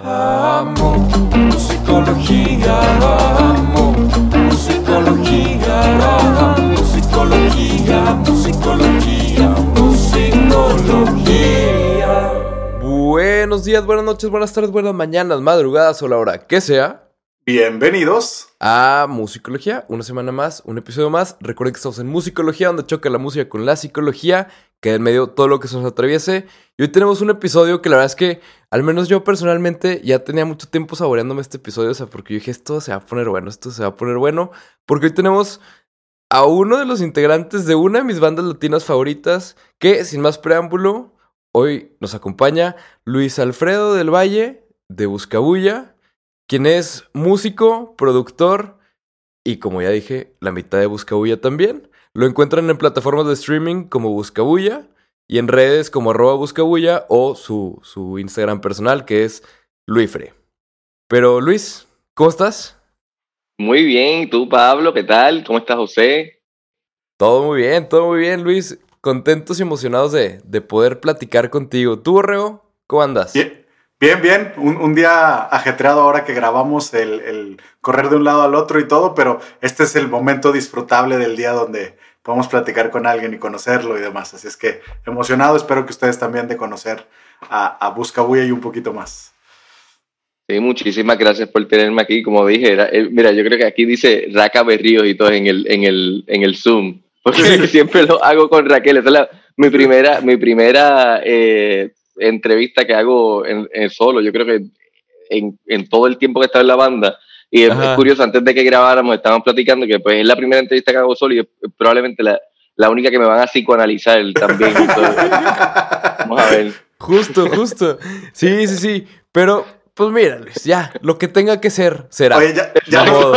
Amo musicología, amo musicología, musicología, musicología, musicología. Buenos días, buenas noches, buenas tardes, buenas mañanas, madrugadas o la hora que sea. Bienvenidos. a Musicología, una semana más, un episodio más. Recuerden que estamos en Musicología, donde choca la música con la psicología, que en medio todo lo que se nos atraviese. Y hoy tenemos un episodio que la verdad es que, al menos yo personalmente, ya tenía mucho tiempo saboreándome este episodio, o sea, porque yo dije, esto se va a poner bueno, esto se va a poner bueno, porque hoy tenemos a uno de los integrantes de una de mis bandas latinas favoritas, que, sin más preámbulo, hoy nos acompaña Luis Alfredo del Valle, de Buscabulla, quien es músico, productor y como ya dije, la mitad de Buscabulla también. Lo encuentran en plataformas de streaming como Buscabulla y en redes como arroba Buscabulla o su, su Instagram personal que es Luifre. Pero Luis, ¿cómo estás? Muy bien, ¿y tú Pablo? ¿Qué tal? ¿Cómo estás José? Todo muy bien, todo muy bien, Luis. Contentos y emocionados de, de poder platicar contigo. ¿Tú, Borrego? ¿Cómo andas? Bien, bien. bien. Un, un día ajetreado ahora que grabamos el, el correr de un lado al otro y todo, pero este es el momento disfrutable del día donde podemos platicar con alguien y conocerlo y demás. Así es que emocionado, espero que ustedes también de conocer a, a Buscabulla y un poquito más. Sí, muchísimas gracias por tenerme aquí. Como dije, era- eh, mira, yo creo que aquí dice Raca Berríos y todo en el, en el, en el Zoom. Porque siempre lo hago con Raquel. Esa es la- mi primera, mi primera eh, entrevista que hago en, en solo. Yo creo que en, en todo el tiempo que estaba en la banda. Y es, es curioso, antes de que grabáramos, estábamos platicando que pues es la primera entrevista que hago solo y es probablemente la, la única que me van a psicoanalizar también. Vamos a ver. Justo, justo. Sí, sí, sí. Pero, pues mira, Luis, ya, lo que tenga que ser, será. Oye, ya, ya modo.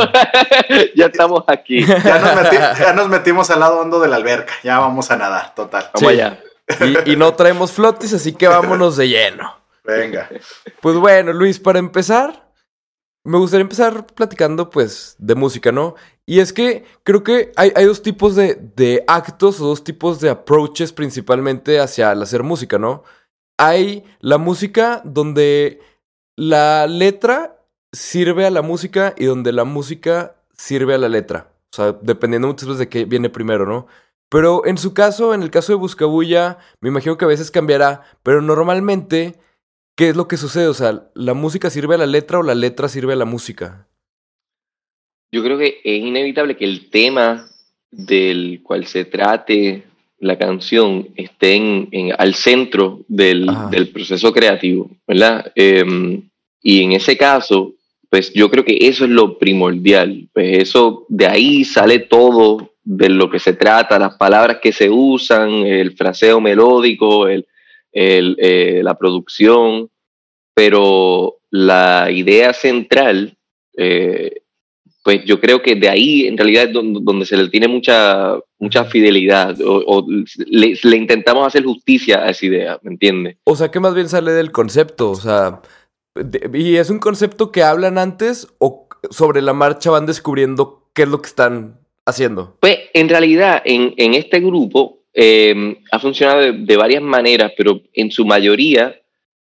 ya estamos aquí. ya nos meti- ya nos metimos al lado hondo de la alberca. Ya vamos a nadar, total. Vamos Sí. allá. Y, y no traemos flotis, así que vámonos de lleno. Venga. Pues bueno, Luis, para empezar, me gustaría empezar platicando, pues, de música, ¿no? Y es que creo que hay, hay dos tipos de, de actos o dos tipos de approaches principalmente hacia el hacer música, ¿no? Hay la música donde la letra sirve a la música y donde la música sirve a la letra. O sea, dependiendo muchas veces de qué viene primero, ¿no? Pero en su caso, en el caso de Buscabulla, me imagino que a veces cambiará, pero normalmente, ¿qué es lo que sucede? O sea, ¿la música sirve a la letra o la letra sirve a la música? Yo creo que es inevitable que el tema del cual se trate la canción esté en, en- al centro del, proceso creativo, ¿verdad? Eh, y en ese caso, pues yo creo que eso es lo primordial. Pues eso, de ahí sale todo de lo que se trata, las palabras que se usan, el fraseo melódico, el, el, eh, la producción, pero la idea central, eh, pues yo creo que de ahí en realidad es donde, donde se le tiene mucha, mucha fidelidad o, o le, le intentamos hacer justicia a esa idea, ¿me entiendes? O sea, que más bien sale del concepto, o sea, de- ¿y es un concepto que hablan antes o sobre la marcha van descubriendo qué es lo que están haciendo? Pues en realidad en, en este grupo eh, ha funcionado de, de varias maneras, pero en su mayoría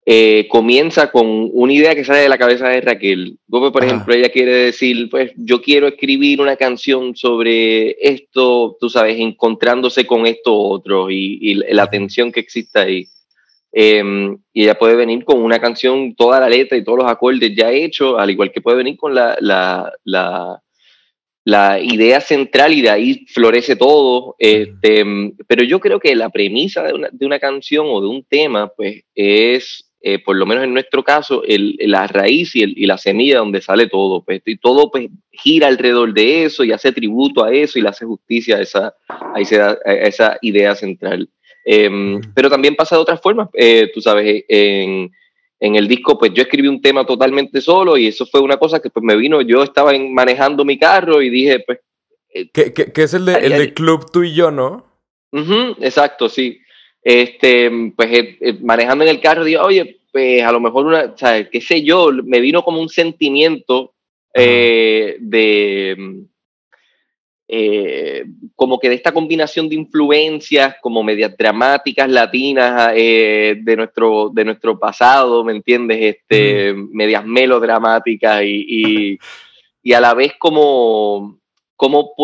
eh, comienza con una idea que sale de la cabeza de Raquel. Como, por Ajá. ejemplo, ella quiere decir, pues yo quiero escribir una canción sobre esto, tú sabes, encontrándose con esto otro y, y la tensión que existe ahí. Eh, y ella puede venir con una canción, toda la letra y todos los acordes ya hechos, al igual que puede venir con la, la, la, la idea central y de ahí florece todo. Este, pero yo creo que la premisa de una, de una canción o de un tema, pues es, eh, por lo menos en nuestro caso, el, la raíz y, el, y la semilla donde sale todo. Pues, y todo pues, gira alrededor de eso y hace tributo a eso y le hace justicia a esa, a esa, a esa idea central. Eh, pero también pasa de otras formas. Eh, tú sabes, en, en el disco, pues yo escribí un tema totalmente solo y eso fue una cosa que pues me vino, yo estaba en- manejando mi carro y dije, pues, Que, que- que es el de, Ay, el de. Club Tú y Yo, ¿no? ujú, exacto, sí. Este, pues eh, eh, manejando en el carro, dije, oye, pues a lo mejor una, o sea, qué sé yo, me vino como un sentimiento eh, de, eh, como que de esta combinación de influencias como medias dramáticas latinas eh, de, nuestro, de nuestro pasado, ¿me entiendes? Este, Medias melodramáticas y, y, a la vez como cómo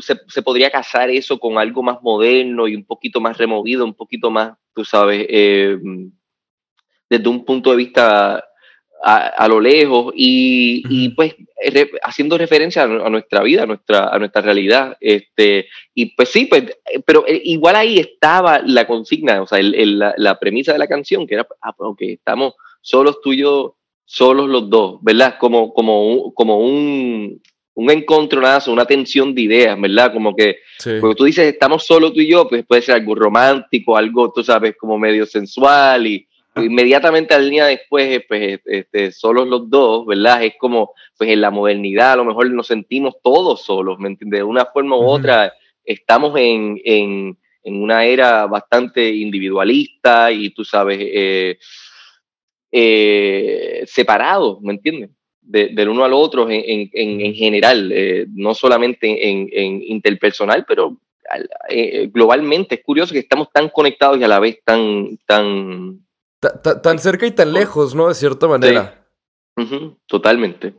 se, se, podría casar eso con algo más moderno y un poquito más removido, un poquito más, tú sabes, eh, desde un punto de vista a, lo lejos y, pues haciendo referencia a, nuestra vida, a nuestra, a nuestra realidad. Este, y pues sí, pues, pero eh, igual ahí estaba la consigna, o sea, la, premisa de la canción, que era, ah, pues, estamos solos tú y yo, solos los dos, ¿verdad? Como, como, como un, un encontronazo, una tensión de ideas, ¿verdad? Como que, porque tú dices, estamos solos tú y yo, pues puede ser algo romántico, algo, tú sabes, como medio sensual y inmediatamente al día después, pues, este, solos los dos, ¿verdad? Es como, pues en la modernidad a lo mejor nos sentimos todos solos, ¿me entiendes? De una forma u otra, estamos en, en, en, una era bastante individualista y tú sabes, eh, eh, separados, ¿me entiendes? del uno al otro en, en, en general, eh, no solamente en, interpersonal, pero globalmente. Es curioso que estamos tan conectados y a la vez tan, tan tan cerca y tan lejos, ¿no? De cierta manera. Totalmente.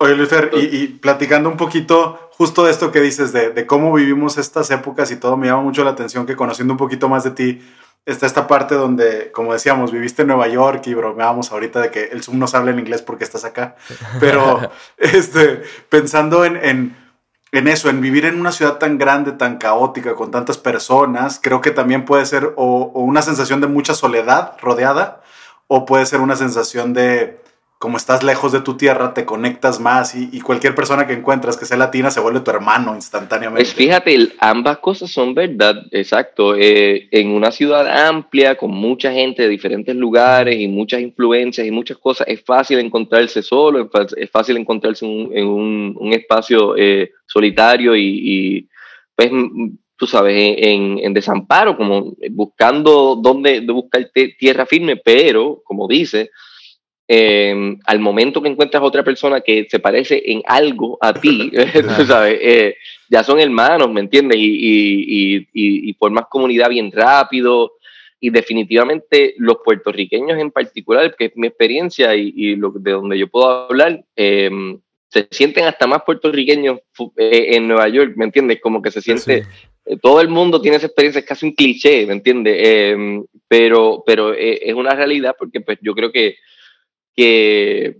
Oye, Luis y, platicando un poquito justo de esto que dices, de, cómo vivimos estas épocas y todo, me llama mucho la atención que conociendo un poquito más de ti, está esta parte donde, como decíamos, viviste en Nueva York y bromeábamos ahorita de que el Zoom nos habla en inglés porque estás acá, pero este, pensando en en eso, en vivir en una ciudad tan grande, tan caótica, con tantas personas, creo que también puede ser o, una sensación de mucha soledad rodeada, o puede ser una sensación de, como estás lejos de tu tierra, te conectas más y, cualquier persona que encuentras que sea latina se vuelve tu hermano instantáneamente. Pues fíjate, ambas cosas son verdad, exacto. Eh, en una ciudad amplia, con mucha gente de diferentes lugares y muchas influencias y muchas cosas, es fácil encontrarse solo, es fácil encontrarse en un, espacio eh, solitario y, pues tú sabes, en, desamparo, como buscando dónde buscar tierra firme, pero, como dice, Em, al momento que encuentras otra persona que se parece en algo a ti, sabes, eh, ya son hermanos, ¿me entiendes? Y, y, formas comunidad bien rápido. Y definitivamente los puertorriqueños en particular, que es mi experiencia y, lo, de donde yo puedo hablar, em, se sienten hasta más puertorriqueños eh, en Nueva York, ¿me entiendes? Como que se siente, eh, todo el mundo tiene esa experiencia, es casi un cliché, ¿me entiendes? Em, pero pero es una realidad porque pues yo creo que que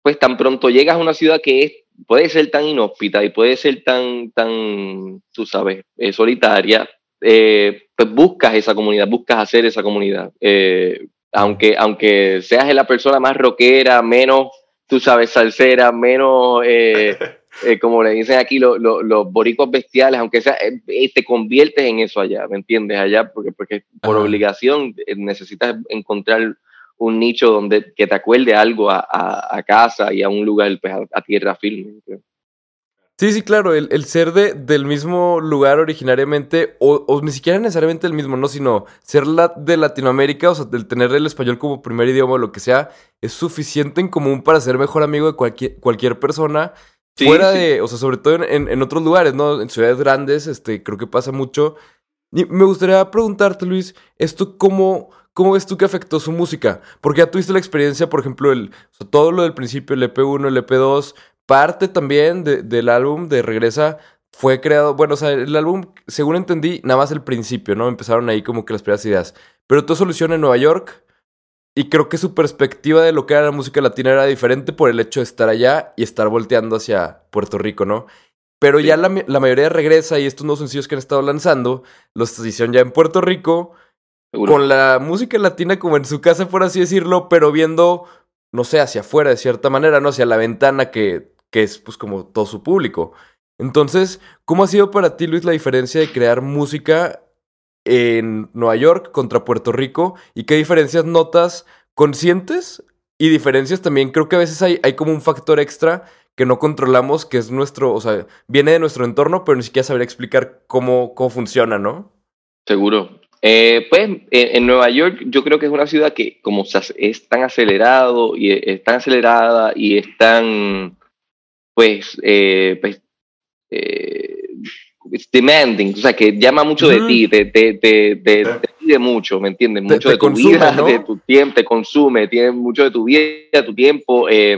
pues tan pronto llegas a una ciudad que es, puede ser tan inhóspita y puede ser tan, tan tú sabes, eh, solitaria, eh, pues buscas esa comunidad, buscas hacer esa comunidad. Eh, aunque, aunque seas la persona más rockera, menos, tú sabes, salsera, menos, como le dicen aquí los boricos bestiales, aunque sea, te conviertes en eso allá, ¿me entiendes? Allá, porque, porque por obligación necesitas encontrar un nicho donde que te acuerde algo a, a, casa y a un lugar pues, a, tierra firme. Sí, sí, claro, el, el ser de, del mismo lugar originariamente, o, o, ni siquiera necesariamente el mismo, no, sino ser la, de Latinoamérica, o sea, el tener el español como primer idioma o lo que sea, es suficiente en común para ser mejor amigo de cualquier, cualquier persona. fuera de, o sea, sobre todo en, en, otros lugares, ¿no? En ciudades grandes, este, creo que pasa mucho. Me gustaría preguntarte, Luis, ¿esto cómo, ¿Cómo ves tú que afectó su música? Porque ya tuviste la experiencia, por ejemplo, el, todo lo del principio, el EP1, el EP2, parte también del álbum de Regresa fue creado, bueno, o sea, el álbum, según entendí, nada más el principio, ¿no? Empezaron ahí como que las primeras ideas. Pero todo soluciona en Nueva York y creo que su perspectiva de lo que era la música latina era diferente por el hecho de estar allá y estar volteando hacia Puerto Rico, ¿no? Pero ya la, la, mayoría regresa y estos nuevos sencillos que han estado lanzando los hicieron ya en Puerto Rico con la música latina como en su casa, por así decirlo, pero viendo, no sé, hacia afuera de cierta manera, ¿no? Hacia la ventana que, que es pues como todo su público. Entonces, ¿cómo ha sido para ti, Luis, la diferencia de crear música en Nueva York contra Puerto Rico? ¿Y qué diferencias notas conscientes? Y diferencias también, creo que a veces hay, hay como un factor extra que no controlamos, que es nuestro, o sea, viene de nuestro entorno, pero ni siquiera saber explicar cómo, cómo funciona, ¿no? Seguro, eh, pues en Nueva York yo creo que es una ciudad que como es tan acelerado y es tan acelerada y es tan pues, eh, pues eh, it's demanding, o sea, que llama mucho de ti, te, te, te, te- te pide mucho, ¿me entiendes? Te- Mucho te de tu consume, vida, ¿no? de tu tiempo, te consume, tiene mucho de tu vida, tu tiempo, eh,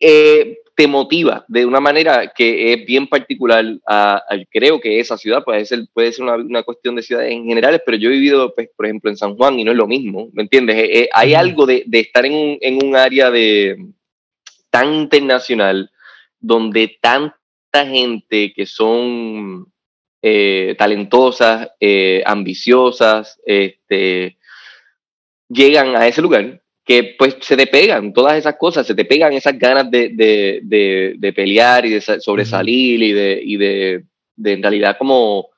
eh, te motiva de una manera que es bien particular. a- a- creo que esa ciudad puede ser, puede ser una, una cuestión de ciudades en generales, pero yo he vivido, pues, por ejemplo, en San Juan y no es lo mismo, ¿me entiendes? Eh, eh, hay algo de, de estar en un, en un área de, tan internacional donde tanta gente que son eh, talentosas, ambiciosas, este, llegan a ese lugar que pues se te pegan todas esas cosas, se te pegan esas ganas de, de, de, de pelear y de sa- sobresalir y, de, y de, en realidad como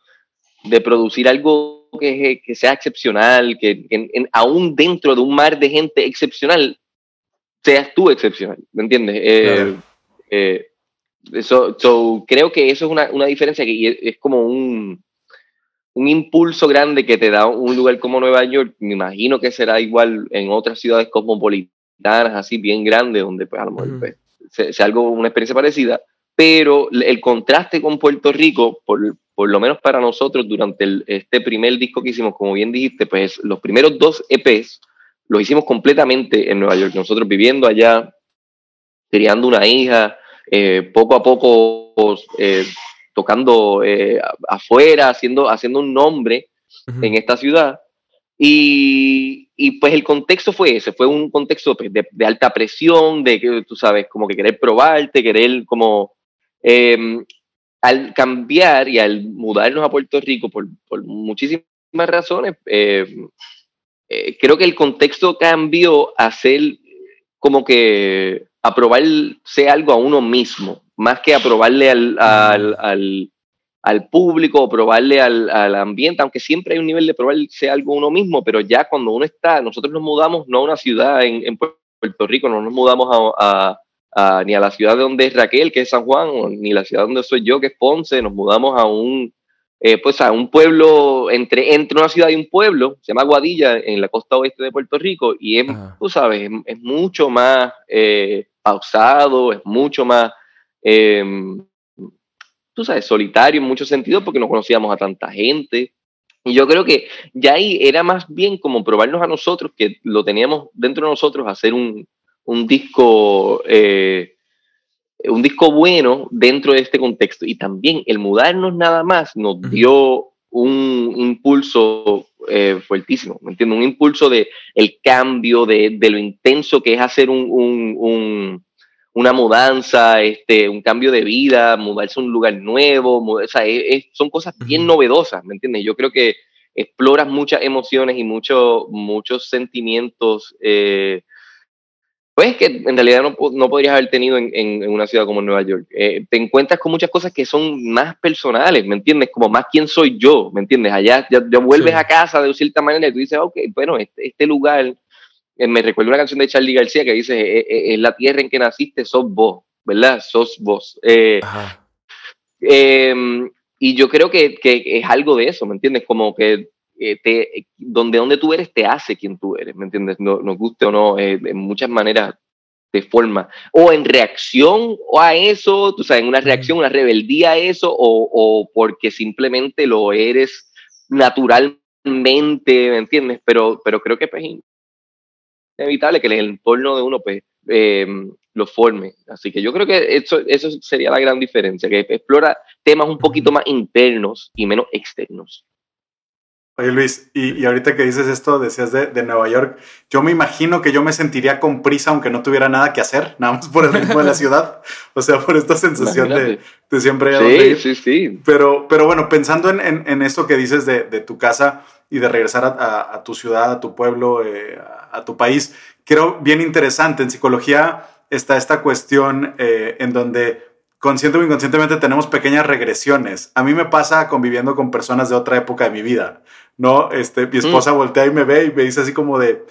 de producir algo que, que sea excepcional, que, que en- en- aún dentro de un mar de gente excepcional, seas tú excepcional, ¿me entiendes? Eh, Claro. eh, so- so, creo que eso es una, una diferencia que es como un, un impulso grande que te da un lugar como Nueva York. Me imagino que será igual en otras ciudades cosmopolitanas, así bien grandes, donde pues a lo mejor pues, se- sea algo, una experiencia parecida. Pero el contraste con Puerto Rico, por, por lo menos para nosotros, durante el- este primer disco que hicimos, como bien dijiste, pues los primeros dos EPs los hicimos completamente en Nueva York. Nosotros viviendo allá, criando una hija, eh, poco a poco eh, tocando eh, afuera, haciendo, haciendo un nombre Ujú. en esta ciudad. Y, y, pues el contexto fue ese, fue un contexto pues, de, de alta presión, de que tú sabes, como que querer probarte, querer como... eh, al cambiar y al mudarnos a Puerto Rico por, por muchísimas razones, eh, eh, creo que el contexto cambió a ser como que aprobarse algo a uno mismo, más que aprobarle al, al, al, al público o probarle al, al, ambiente, aunque siempre hay un nivel de probarse algo uno mismo, pero ya cuando uno está, nosotros nos mudamos no a una ciudad en, en Puerto Rico, no nos mudamos a, a, a, ni a la ciudad donde es Raquel, que es San Juan, ni la ciudad donde soy yo, que es Ponce, nos mudamos a un, eh, pues a un pueblo, entre, entre una ciudad y un pueblo, se llama Guadilla, en la costa oeste de Puerto Rico, y es, Ajá. tú sabes, es, es mucho más eh, pausado, es mucho más, eh, tú sabes, solitario en muchos sentidos, porque no conocíamos a tanta gente. Y yo creo que ya ahí era más bien como probarnos a nosotros, que lo teníamos dentro de nosotros, hacer un, un disco eh, un disco bueno dentro de este contexto. Y también el mudarnos nada más nos dio un impulso eh, fuertísimo, ¿me entiendes? Un impulso de el cambio, de, de lo intenso que es hacer un, un, un, una mudanza, este, un cambio de vida, mudarse a un lugar nuevo, o sea, es, es, son cosas bien novedosas, ¿me entiendes? Yo creo que exploras muchas emociones y mucho, muchos sentimientos eh, pues que en realidad no, no podrías haber tenido en, una ciudad como Nueva York. Eh, te encuentras con muchas cosas que son más personales, ¿me entiendes? Como más quién soy yo, ¿me entiendes? Allá ya, ya vuelves sí. a casa de cierta manera y tú dices, ok, bueno, este, este lugar, me recuerda una canción de Charlie García que dice, es, es la tierra en que naciste, sos vos, ¿verdad? Sos vos. Eh, y yo creo que, que, es algo de eso, ¿me entiendes? Como que te, donde, donde tú eres te hace quien tú eres, ¿me entiendes? No, nos guste o no, eh, en muchas maneras te forma. O en reacción a eso, tú sabes, en una reacción, una rebeldía a eso, o, o porque simplemente lo eres naturalmente, ¿me entiendes? Pero, pero creo que pues, es inevitable que el entorno de uno pues, eh, lo forme. Así que yo creo que eso, eso sería la gran diferencia, que explora temas un poquito más internos y menos externos. Oye Luis, y, y, ahorita que dices esto, decías de, de, Nueva York, yo me imagino que yo me sentiría con prisa aunque no tuviera nada que hacer, nada más por el ritmo de la ciudad, o sea, por esta sensación de, de, siempre sí, ir. Sí, sí, Pero, pero bueno, pensando en, en, en esto que dices de, de, tu casa y de regresar a, a, a tu ciudad, a tu pueblo, eh, a, a, tu país, creo bien interesante. En psicología está esta cuestión eh, en donde consciente o inconscientemente tenemos pequeñas regresiones. A mí me pasa conviviendo con personas de otra época de mi vida, ¿no? Este, mi esposa mm. voltea y me ve y me dice así como de...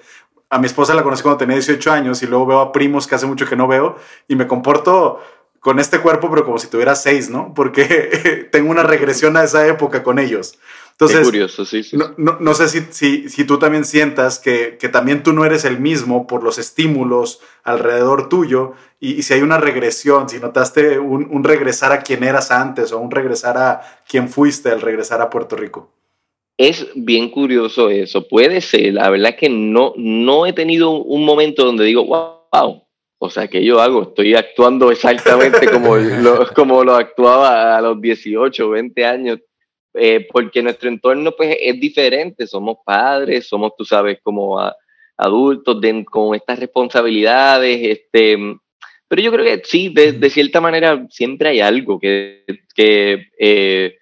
A mi esposa la conocí cuando tenía 18 años y luego veo a primos que hace mucho que no veo y me comporto con este cuerpo pero como si tuviera 6, ¿no? Porque tengo una regresión a esa época con ellos. Entonces, Qué curioso, sí, sí. no, no- no sé si, si, si tú también sientas que, que también tú no eres el mismo por los estímulos alrededor tuyo y, y si hay una regresión, si notaste un, un regresar a quien eras antes o un regresar a quien fuiste al regresar a Puerto Rico. Es bien curioso eso. Puede ser. La verdad es que no, no he tenido un momento donde digo, wow, o sea, ¿qué yo hago? Estoy actuando exactamente como lo, como lo actuaba a los 18, 20 años. Eh, porque nuestro entorno pues es diferente. Somos padres, somos, tú sabes, como adultos con estas responsabilidades. Este, pero yo creo que sí, de, cierta manera siempre hay algo que, que eh,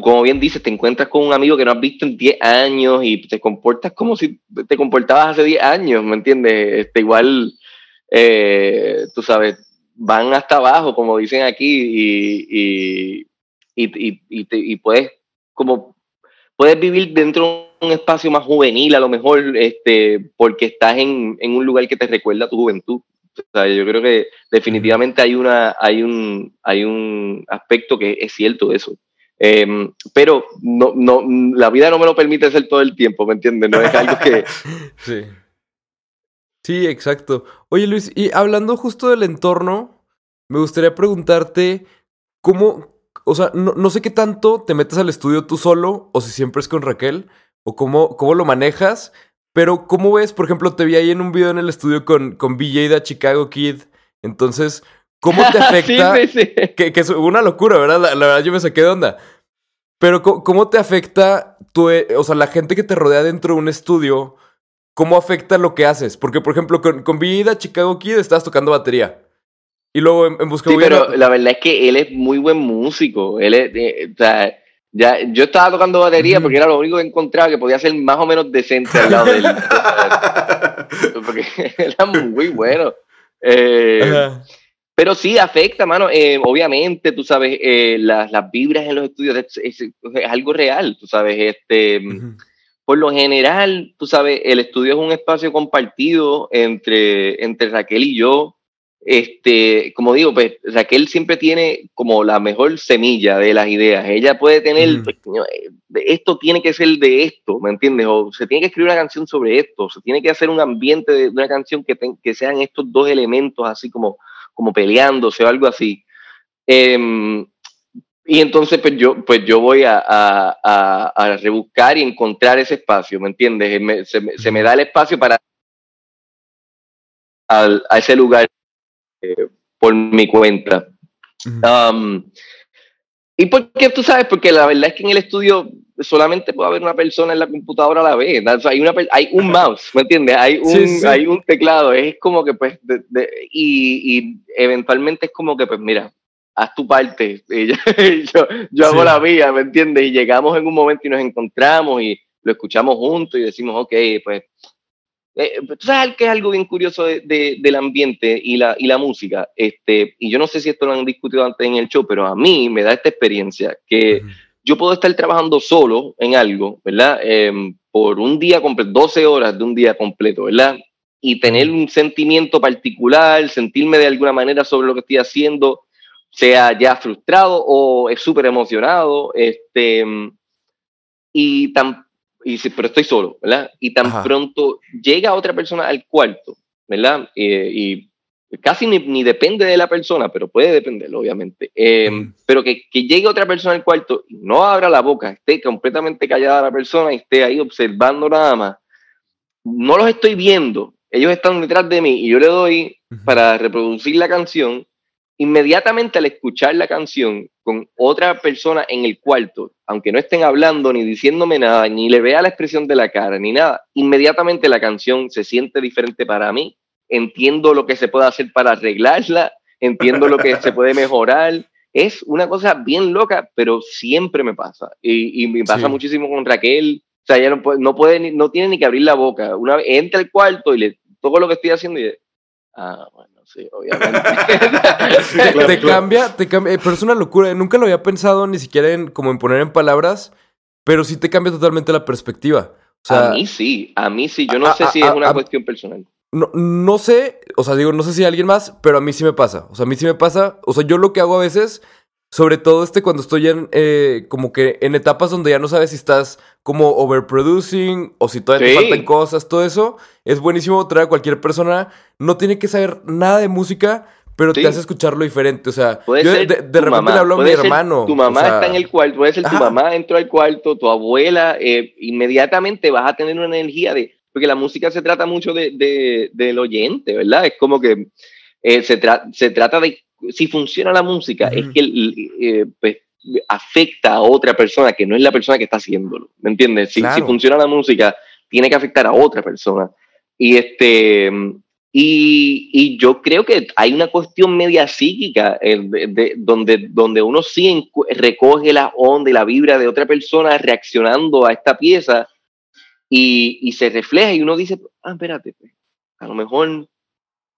como bien dices, te encuentras con un amigo que no has visto en 10 años y te comportas como si te comportabas hace 10 años, ¿me entiendes? Este, igual, eh, tú sabes, van hasta abajo, como dicen aquí, y, y, puedes, como, puedes vivir dentro de un espacio más juvenil, a lo mejor, este, porque estás en, en un lugar que te recuerda a tu juventud. O sea, yo creo que definitivamente hay, una, hay, un, hay un aspecto que es cierto eso. Em, pero no, no, la vida no me lo permite hacer todo el tiempo, ¿me entiendes? No es algo que... Sí. Sí, exacto. Oye, Luis, y hablando justo del entorno, me gustaría preguntarte cómo, o sea, no, no sé qué tanto te metes al estudio tú solo o si siempre es con Raquel o cómo, cómo lo manejas, pero ¿cómo ves? Por ejemplo, te vi ahí en un video en el estudio con, con BJ de Chicago Kid. Entonces, ¿cómo te afecta? Sí, sí, sí. Que, que es una locura, ¿verdad? La, la verdad yo me saqué de onda. Pero ¿cómo, te afecta tu, eh, o sea, la gente que te rodea dentro de un estudio? ¿Cómo afecta lo que haces? Porque, por ejemplo, con, con Vida Chicago Kid estabas tocando batería. Y luego en, en Busca Sí, pero la verdad es que él es muy buen músico. Él es, eh, o sea, ya, yo estaba tocando batería porque era lo único que encontraba que podía ser más o menos decente al lado de él. porque era muy bueno. Eh. Pero sí, afecta, mano. Eh, obviamente, tú sabes, eh, las, las vibras en los estudios es, es- es algo real, tú sabes. Este. Por lo general, tú sabes, el estudio es un espacio compartido entre, entre Raquel y yo. Este, como digo, pues Raquel siempre tiene como la mejor semilla de las ideas. Ella puede tener, pues, eh, esto tiene que ser de esto, ¿me entiendes? O se tiene que escribir una canción sobre esto, se tiene que hacer un ambiente de, una canción que, que sean estos dos elementos así como, como peleándose o algo así. Em, y entonces pues yo, pues yo voy a, a, a- a rebuscar y encontrar ese espacio, ¿me entiendes? Me- se, me- se me da el espacio para al- a ese lugar eh, por mi cuenta. Um, ¿Y por qué tú sabes? Porque la verdad es que en el estudio solamente puede haber una persona en la computadora a la vez. O sea, hay, una, hay un mouse, ¿me entiendes? Hay un, Sí, sí. hay un teclado. Es como que, pues, de- de- y, y eventualmente es como que, pues, mira, haz tu parte. Y yo, yo, yo hago Sí. la mía, ¿me entiendes? Y llegamos en un momento y nos encontramos y lo escuchamos juntos y decimos, ok, pues. Eh, tú sabes que es algo bien curioso de- de- del ambiente y la, y la música. Este, y yo no sé si esto lo han discutido antes en el show, pero a mí me da esta experiencia que Ujú. yo puedo estar trabajando solo en algo, ¿verdad? Em, por un día completo, 12 horas de un día completo, ¿verdad? Y tener un sentimiento particular, sentirme de alguna manera sobre lo que estoy haciendo, sea ya frustrado o es súper emocionado, este, y tan, y, si- pero estoy solo, ¿verdad? Y tan Ajá. pronto llega otra persona al cuarto, ¿verdad? Eh, y casi ni, ni depende de la persona, pero puede depender, obviamente. Eh, Mm. Pero que, que llegue otra persona al cuarto y no abra la boca, esté completamente callada la persona y esté ahí observando nada más. No los estoy viendo, ellos están detrás de mí y yo le doy Ujú. para reproducir la canción. Inmediatamente al escuchar la canción con otra persona en el cuarto, aunque no estén hablando ni diciéndome nada, ni le vea la expresión de la cara, ni nada, inmediatamente la canción se siente diferente para mí entiendo lo que se puede hacer para arreglarla, entiendo lo que se puede mejorar. Es una cosa bien loca, pero siempre me pasa. Y, y me pasa Sí. muchísimo con Raquel. O sea, ella no puede, no, puede no tiene ni que abrir la boca. Una vez entra al cuarto y le toco lo que estoy haciendo y ah, bueno, sí, Te, obviamente. te cambia, te cambia, eh, pero es una locura. Nunca lo había pensado ni siquiera en como en poner en palabras, pero sí te cambia totalmente la perspectiva. O sea, a mí sí, a mí sí. Yo no a- sé a- si es una a- cuestión personal. no, no sé, o sea, digo, no sé si alguien más, pero a mí sí me pasa. O sea, a mí sí me pasa. O sea, yo lo que hago a veces, Sobre todo este cuando estoy en eh, como que en etapas donde ya no sabes si estás como overproducing o si todavía te Sí. faltan cosas, todo eso. Es buenísimo traer a cualquier persona. No tiene que saber nada de música, pero Sí. te hace escucarlo diferente. O sea, Puede yo de, de- de repente mamá, le hablo a mi hermano. Tu mamá o sea, está en el cuarto, puede ser tu Ajá. mamá dentro del cuarto, tu abuela, eh, inmediatamente vas a tener una energía de, porque la música se trata mucho de, de- del oyente, ¿verdad? Es como que eh, se, tra- se trata de, si funciona la música, es que eh, pues, afecta a otra persona que no es la persona que está haciéndolo, ¿me entiendes? Si, Claro. si funciona la música, tiene que afectar a otra persona. Y este... Y, y yo creo que hay una cuestión media psíquica eh, de- de- donde, donde uno sí recoge la onda y la vibra de otra persona reaccionando a esta pieza y, y se refleja y uno dice, ah, espérate, a lo mejor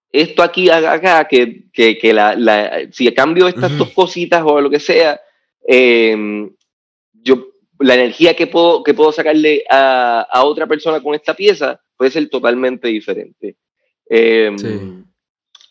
esto aquí, acá, que, que, que la, la- si cambio estas Ujú. dos cositas o lo que sea, eh, yo, la energía que puedo, que puedo sacarle a, a otra persona con esta pieza puede ser totalmente diferente. Eh, Sí.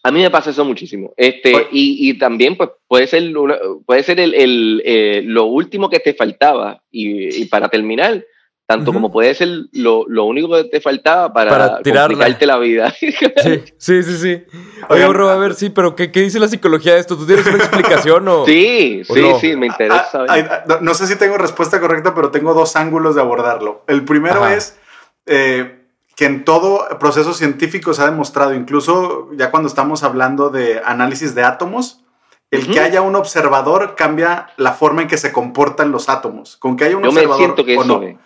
A mí me pasa eso muchísimo. Este, y, y también pues, puede ser, una- puede ser el, el, eh, lo último que te faltaba. Y, y para terminar, tanto como puede ser lo, lo único que te faltaba para, Para complicarte la vida. Sí, sí, sí, sí. Oye, bro, a ver, sí, pero ¿qué, qué dice la psicología de esto? ¿Tú tienes una explicación o...? sí, ¿O sí, no? sí, me interesa. Ah, no, no sé si tengo respuesta correcta, pero tengo dos ángulos de abordarlo. El primero Ajá. es eh, que en todo proceso científico se ha demostrado, incluso ya cuando estamos hablando de análisis de átomos, el que haya un observador cambia la forma en que se comportan los átomos. Con que haya un Yo me observador siento que o eso no.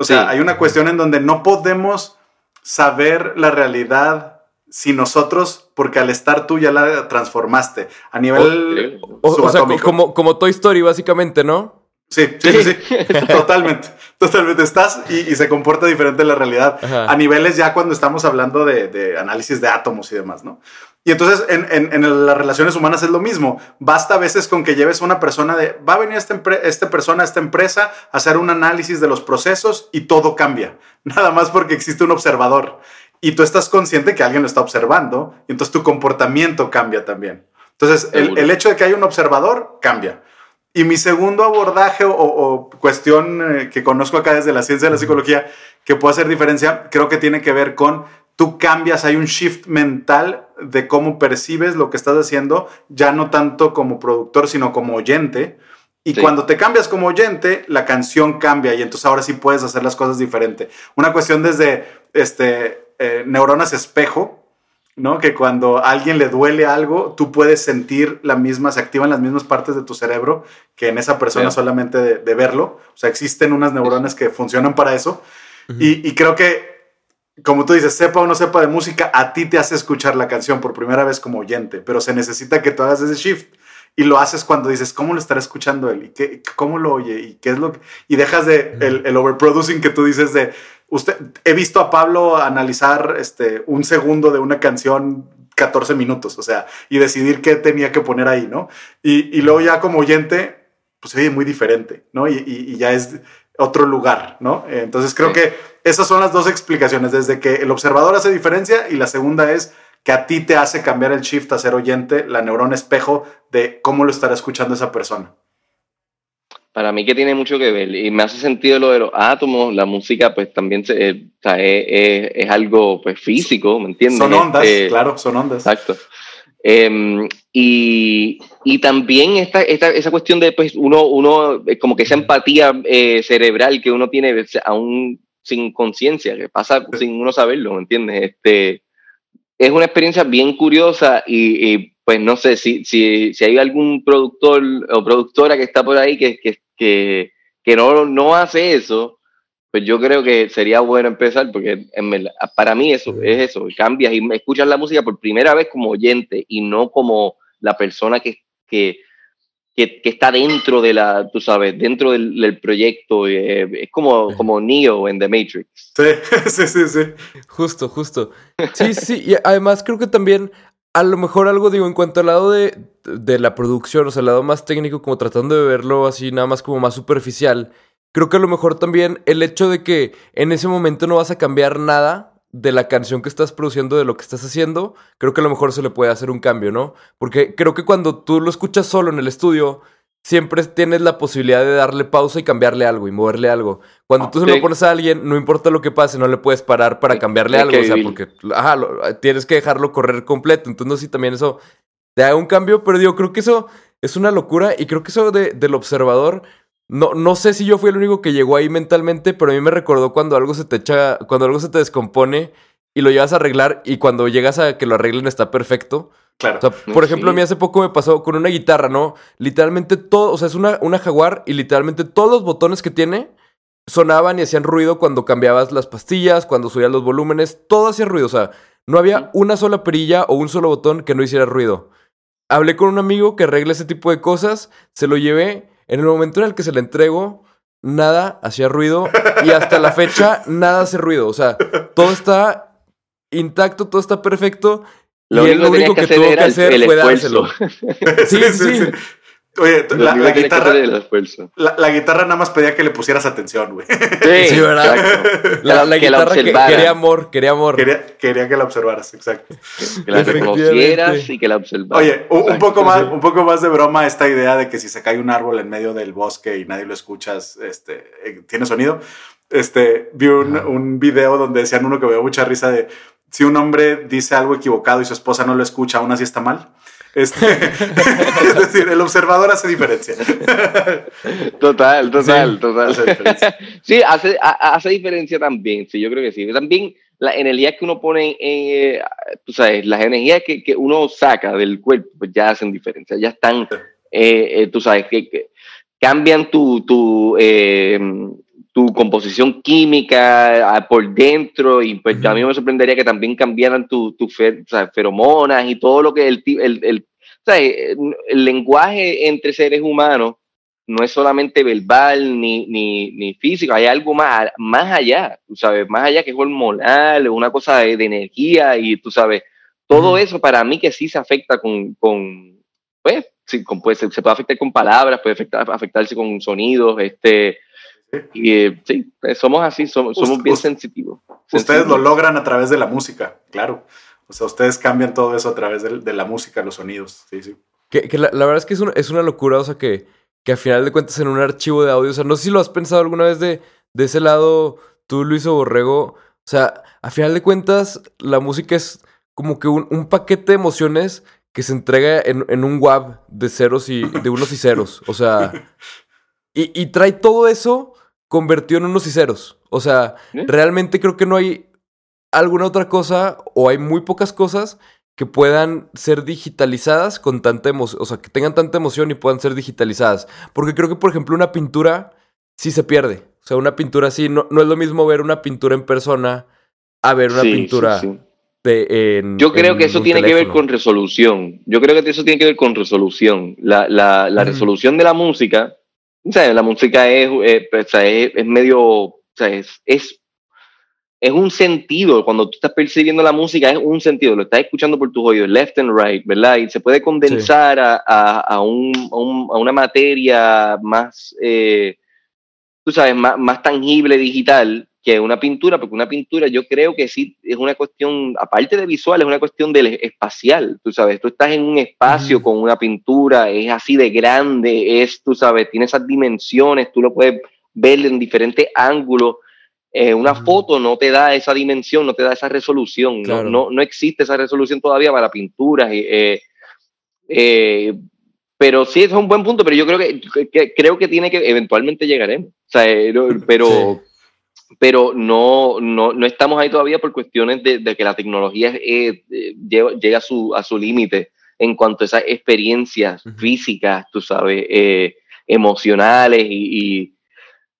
O sea, Sí. hay una cuestión en donde no podemos saber la realidad sin nosotros, porque al estar tú ya la transformaste a nivel. O, o sea, como, como Toy Story, básicamente, ¿no? Sí, sí, sí, sí. totalmente. Totalmente. Estás y, y se comporta diferente la realidad Ajá. a niveles ya cuando estamos hablando de, de análisis de átomos y demás, ¿no? Y entonces en, en- en las relaciones humanas es lo mismo. Basta a veces con que lleves a una persona de, va a venir esta, esta persona a esta empresa a hacer un análisis de los procesos y todo cambia. Nada más porque existe un observador. Y tú estás consciente que alguien lo está observando y entonces tu comportamiento cambia también. Entonces el, el hecho de que haya un observador cambia. Y mi segundo abordaje o, o cuestión eh, que conozco acá desde la ciencia de la psicología que puede hacer diferencia, creo que tiene que ver con tú cambias, hay un shift mental de cómo percibes lo que estás haciendo, ya no tanto como productor, sino como oyente. Y Sí. cuando te cambias como oyente, la canción cambia y entonces ahora sí puedes hacer las cosas diferente. Una cuestión desde este, eh, neuronas espejo, ¿no? Que cuando a alguien le duele algo, tú puedes sentir la misma, se activan las mismas partes de tu cerebro que en esa persona solamente de, de verlo. O sea, existen unas neuronas que funcionan para eso. Y creo que, como tú dices, sepa o no sepa de música, a ti te hace escuchar la canción por primera vez como oyente, pero se necesita que tú hagas ese shift. Y lo haces cuando dices, ¿cómo lo estará escuchando él? ¿Y qué, cómo lo oye? ¿Y qué es lo que...? Y dejas de el, el overproducing que tú dices de... Usted, he visto a Pablo analizar este, un segundo de una canción 14 minutos, o sea, y decidir qué tenía que poner ahí, ¿no? Y, y luego ya como oyente, pues se oye muy diferente, ¿no? Y, y- y ya es otro lugar, ¿no? Entonces creo Sí. que esas son las dos explicaciones, desde que el observador hace diferencia y la segunda es que a ti te hace cambiar el shift a ser oyente, la neurona espejo de cómo lo estará escuchando esa persona. Para mí que tiene mucho que ver y me hace sentido lo de los átomos, la música pues también se, eh, es, algo pues físico, ¿me entiendes? Son ondas, Este, claro, son ondas. Exacto. Em, y, y también esta, esta, esa cuestión de pues uno, uno como que esa empatía eh, cerebral que uno tiene aún sin conciencia, que pasa sin uno saberlo, ¿me entiendes? Este, es una experiencia bien curiosa y, y, pues no sé si, si, si hay algún productor o productora que está por ahí que, que, que, que no, no hace eso, pues yo creo que sería bueno empezar porque en para mí eso es eso, cambias y escuchas la música por primera vez como oyente y no como la persona que, que, que, que está dentro de la, tú sabes, dentro del, del proyecto, eh, es como, como Neo en The Matrix. Sí, sí, sí, sí. Justo, justo. Sí, sí, y además creo que también, a lo mejor algo digo, en cuanto al lado de, de la producción, o sea, el lado más técnico, como tratando de verlo así, nada más como más superficial, creo que a lo mejor también el hecho de que en ese momento no vas a cambiar nada de la canción que estás produciendo, de lo que estás haciendo, creo que a lo mejor se le puede hacer un cambio, ¿no? Porque creo que cuando tú lo escuchas solo en el estudio, siempre tienes la posibilidad de darle pausa y cambiarle algo y moverle algo. Cuando tú se Sí. lo pones a alguien, no importa lo que pase, no le puedes parar para cambiarle algo. O sea, porque ajá, lo- tienes que dejarlo correr completo. Entonces, si también eso te haga un cambio, pero digo, creo que eso es una locura y creo que eso de- del observador. No, no sé si yo fui el único que llegó ahí mentalmente, pero a mí me recordó cuando algo se te echa, cuando algo se te descompone y lo llevas a arreglar y cuando llegas a que lo arreglen está perfecto. Claro. O sea, por ejemplo, a mí hace poco me pasó con una guitarra, ¿no? Literalmente todo, o sea, es una, una jaguar y literalmente todos los botones que tiene sonaban y hacían ruido cuando cambiabas las pastillas, cuando subías los volúmenes, todo hacía ruido, o sea, no había una sola perilla o un solo botón que no hiciera ruido. Hablé con un amigo que arregla ese tipo de cosas, se lo llevé, en el momento en el que se le entrego, nada hacía ruido y hasta la fecha nada hace ruido, o sea, todo está intacto, todo está perfecto. Lo y él único que tenías que hacer tuvo el, el fue esfuerzo. dárselo. Sí, sí, sí. Oye, la, la guitarra, la, la guitarra nada más pedía que le pusieras atención, güey. Sí, Sí, ¿verdad? La, la Que la guitarra que, quería amor, quería amor. quería, quería que la observaras, exacto. Que la reconocieras y que la observaras. Oye, un, poco más, un poco más de broma esta idea de que si se cae un árbol en medio del bosque y nadie lo escuchas, este, eh, tiene sonido. Este, vi un, un video donde decían uno que me dio mucha risa de si un hombre dice algo equivocado y su esposa no lo escucha, aún así está mal. Este, es decir, el observador hace diferencia. Total, total, Sí, total. hace diferencia. Sí, hace, ha- hace diferencia también, sí, yo creo que sí. También la energía que uno pone, en, eh, tú sabes, las energías que, que uno saca del cuerpo, pues ya hacen diferencia, ya están, eh, eh, tú sabes, que, que cambian tu, tu, eh, tu composición química ah, por dentro y pues a mí me sorprendería que también cambiaran tus tu fe- o sea, feromonas y todo lo que el, el, el, ¿sabes? el lenguaje entre seres humanos no es solamente verbal ni, ni, ni físico, hay algo más, más allá, tú sabes, más allá que es hormonal, una cosa de, de energía y tú sabes, todo Ujú. eso para mí que sí se afecta con, con pues, sí, con, pues, se, se puede afectar con palabras, puede afectar, afectarse con sonidos, este, y eh, sí, eh, somos así, somos, somos bien sensitivos. Ustedes lo logran a través de la música, claro. O sea, ustedes cambian todo eso a través de, de la música, los sonidos. Sí, sí. Que, que la, la verdad es que es una, es una locura, o sea, que, que a final de cuentas en un archivo de audio, o sea, no sé si lo has pensado alguna vez de, de ese lado, tú, Luis o Borrego, o sea, a final de cuentas la música es como que un, un paquete de emociones que se entrega en, en un WAV de ceros y de unos y ceros, o sea, y, y trae todo eso convertido en unos y ceros, o sea, ¿Eh? realmente creo que no hay alguna otra cosa o hay muy pocas cosas que puedan ser digitalizadas con tanta emoción, o sea, que tengan tanta emoción y puedan ser digitalizadas. Porque creo que, por ejemplo, una pintura sí se pierde. O sea, una pintura así, no, no es lo mismo ver una pintura en persona a ver una Sí, sí, pintura sí. de- en Yo creo en que eso tiene que ver con resolución. Yo creo que eso tiene que ver con resolución. La, la, la Ujú. resolución de la música, o sea, la música es, eh, o sea, es, es medio, o sea, es, es, es un sentido. Cuando tú estás percibiendo la música, es un sentido. Lo estás escuchando por tus oídos, left and right, ¿verdad? Y se puede condensar a, a, a, un, a, un- a una materia más, eh, tú sabes, más, más tangible, digital, que una pintura, porque una pintura yo creo que sí es una cuestión, aparte de visual, es una cuestión del espacial, tú sabes, tú estás en un espacio con una pintura, es así de grande, es, tú sabes, tiene esas dimensiones, tú lo puedes ver en diferentes ángulos. Eh, una foto no te da esa dimensión, no te da esa resolución, no- Claro. no, no, existe esa resolución todavía para pinturas. eh, eh, pero sí, es un buen punto, pero yo creo que, que- creo que tiene que eventualmente llegaremos. O sea, eh, no- pero, no, no, no estamos ahí todavía por cuestiones de, de que la tecnología eh, eh, lleva- llega a su, a su límite en cuanto a esas experiencias físicas, tú sabes, eh, emocionales y, y,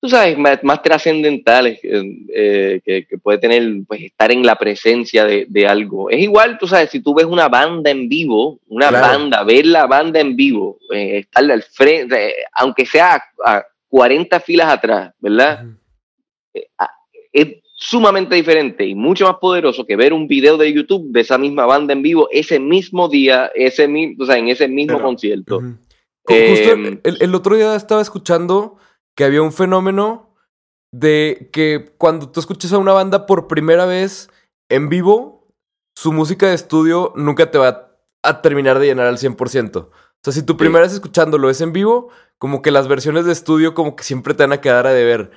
tú sabes, más, más trascendentales eh, que, que puede tener, pues, estar en la presencia de, de algo. Es igual, tú sabes, si tú ves una banda en vivo, una Claro. banda, ver la banda en vivo, estarle al frente, aunque sea a, a 40 filas atrás, ¿verdad? Es sumamente diferente y mucho más poderoso que ver un video de YouTube de esa misma banda en vivo ese mismo día, ese o sea, en ese mismo Pero- concierto. Justo Em, el, el otro día estaba escuchando que había un fenómeno de que cuando tú escuchas a una banda por primera vez en vivo, su música de estudio nunca te va a terminar de llenar al 100%. O sea, si tu primera vez escuchándolo es en vivo, como que las versiones de estudio como que siempre te van a quedar a deber.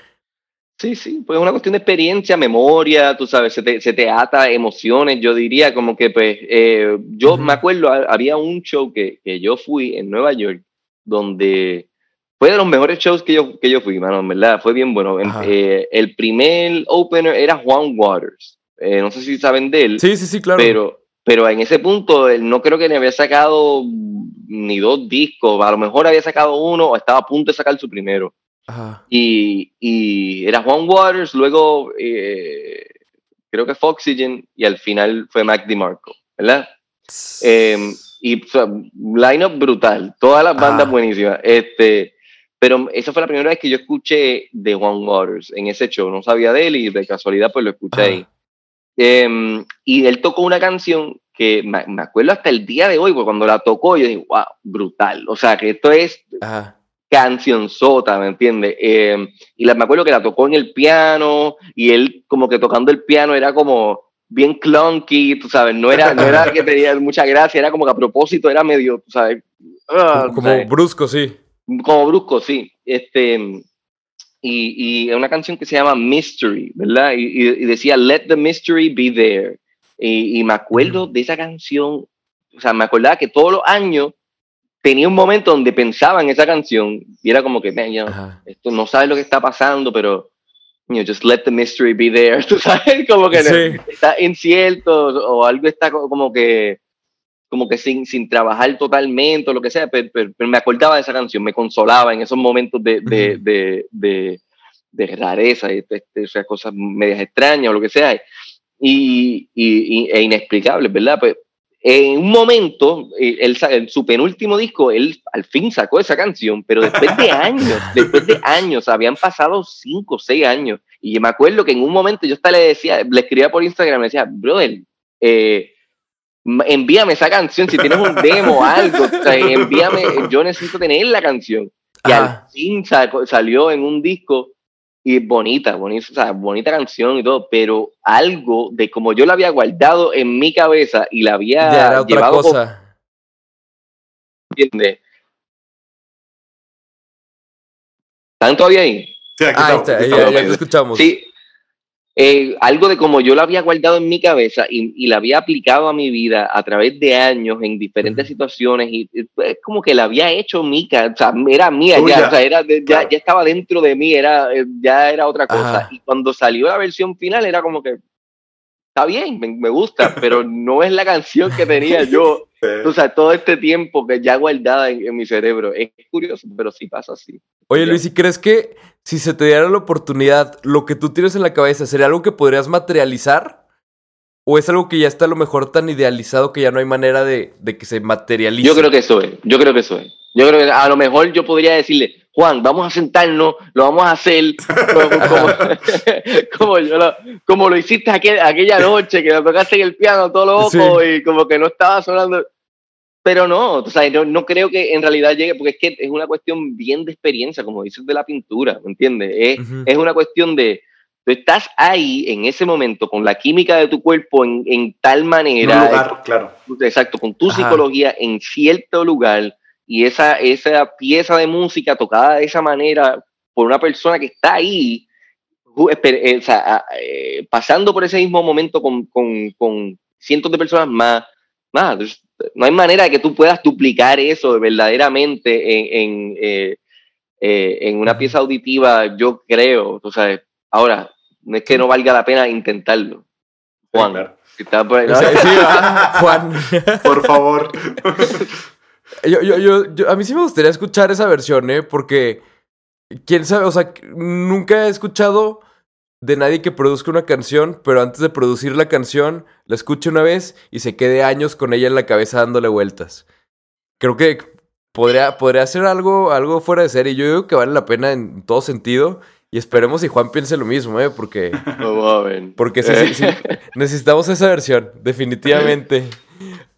Sí, sí, pues es una cuestión de experiencia, memoria, tú sabes, se te, se te ata emociones, yo diría como que pues, eh, yo Ujú. me acuerdo, ha- había un show que, que yo fui en Nueva York, donde fue de los mejores shows que yo, que yo fui, mano, en verdad, fue bien bueno. Eh, el primer opener era Juan Waters, Eh, no sé si saben de él, Sí, sí, sí, claro. pero, pero en ese punto él no creo que ni había sacado ni dos discos, a lo mejor había sacado uno o estaba a punto de sacar su primero Ajá. y, y era Juan Waters, luego eh, creo que fue Oxygen y al final fue Mac DeMarco, ¿verdad? Eh, y o sea, line-up brutal, todas las bandas Ah. buenísimas. Este, pero esa fue la primera vez que yo escuché de Juan Waters en ese show, no sabía de él y de casualidad pues lo escuché Ajá. ahí. Eh, y él tocó una canción que me, me acuerdo hasta el día de hoy, porque cuando la tocó yo dije, wow, brutal. O sea, que esto es Ajá. Canción sota, ¿me entiendes? Eh, y la, me acuerdo que la tocó en el piano y él como que tocando el piano era como bien clunky, tú sabes, no era, no era que tenía mucha gracia, era como que a propósito era medio, tú sabes, ah, Como, tú como sabes, brusco, sí. como brusco, sí. Este, y, y es una canción que se llama Mystery, ¿verdad? Y, y- y decía, Let the mystery be there. Y, y me acuerdo de esa canción, o sea, me acordaba que todos los años tenía un momento donde pensaba en esa canción y era como que, man, you know, esto no sabes lo que está pasando, pero you know, just let the mystery be there, tú sabes, como que Sí. está incierto o algo está co- como que como que sin, sin trabajar totalmente o lo que sea, pero, pero- pero me acordaba de esa canción, me consolaba en esos momentos de, de, de, de, de rareza, sea, cosas medias extrañas o lo que sea, y, y, y- e inexplicables, ¿verdad? Pues en un momento, eh, él, en su penúltimo disco, él al fin sacó esa canción, pero después de años, después de años, habían pasado cinco o seis años, y me acuerdo que en un momento yo hasta le decía, le escribía por Instagram, le decía, brother, eh, envíame esa canción, si tienes un demo o algo, o sea, envíame, yo necesito tener la canción. Y Ajá. al fin sacó- salió en un disco y es bonita, bonita, o sea, bonita canción y todo, pero algo de como yo la había guardado en mi cabeza y la había Ya era otra llevado, cosa. ¿entiendes? ¿Están todavía ahí? Sí, aquí Ah, ahí estamos, está, aquí ya, estamos. ya te escuchamos. Sí. Eh, algo de como yo lo había guardado en mi cabeza y, y la había aplicado a mi vida a través de años en diferentes Ujú. situaciones y y, pues, como que la había hecho mica, o sea, era mía ya, o sea, era ya, Claro. ya estaba dentro de mí, era, eh, ya era otra cosa. Ajá. Y cuando salió la versión final era como que, está bien, me, me gusta, pero no es la canción que tenía yo, Sí. o sea, todo este tiempo que ya guardada en, en mi cerebro. Es curioso, pero sí pasa así. Oye. Luis, ¿y crees que si se te diera la oportunidad, lo que tú tienes en la cabeza sería algo que podrías materializar? ¿O es algo que ya está a lo mejor tan idealizado que ya no hay manera de, de que se materialice? Yo creo que eso es, yo creo que eso es. Yo creo que a lo mejor yo podría decirle, Juan, vamos a sentarnos, lo vamos a hacer como yo lo, como lo hiciste aquel- aquella noche, que me tocaste en el piano todo loco Sí. y como que no estaba sonando. Pero no, o sea, no, no creo que en realidad llegue, porque es que es una cuestión bien de experiencia, como dices de la pintura, ¿me entiendes? Es, Ujú. es una cuestión de, tú estás ahí en ese momento con la química de tu cuerpo en, en tal En un manera, lugar, claro. exacto, con tu Ajá. psicología en cierto lugar y esa, esa pieza de música tocada de esa manera por una persona que está ahí, eh, o sea, a- eh, pasando por ese mismo momento con, con- con cientos de personas más, nada, no hay manera de que tú puedas duplicar eso verdaderamente en, en, eh, eh, en una pieza auditiva, yo creo, tú sabes, ahora, no es que no valga la pena intentarlo. Juan, Sí, claro. si estás por ahí, O ¿no? sea, sí, Juan. Por favor. Yo, yo, yo, yo- a mí sí me gustaría escuchar esa versión, ¿eh? Porque, quién sabe, o sea, nunca he escuchado de nadie que produzca una canción, pero antes de producir la canción, la escuche una vez y se quede años con ella en la cabeza dándole vueltas. Creo que podría, podría ser algo, algo fuera de serie. Yo digo que vale la pena en todo sentido. Y esperemos si Juan piense lo mismo, ¿eh? Porque, porque sí, sí, sí. Necesitamos esa versión, definitivamente.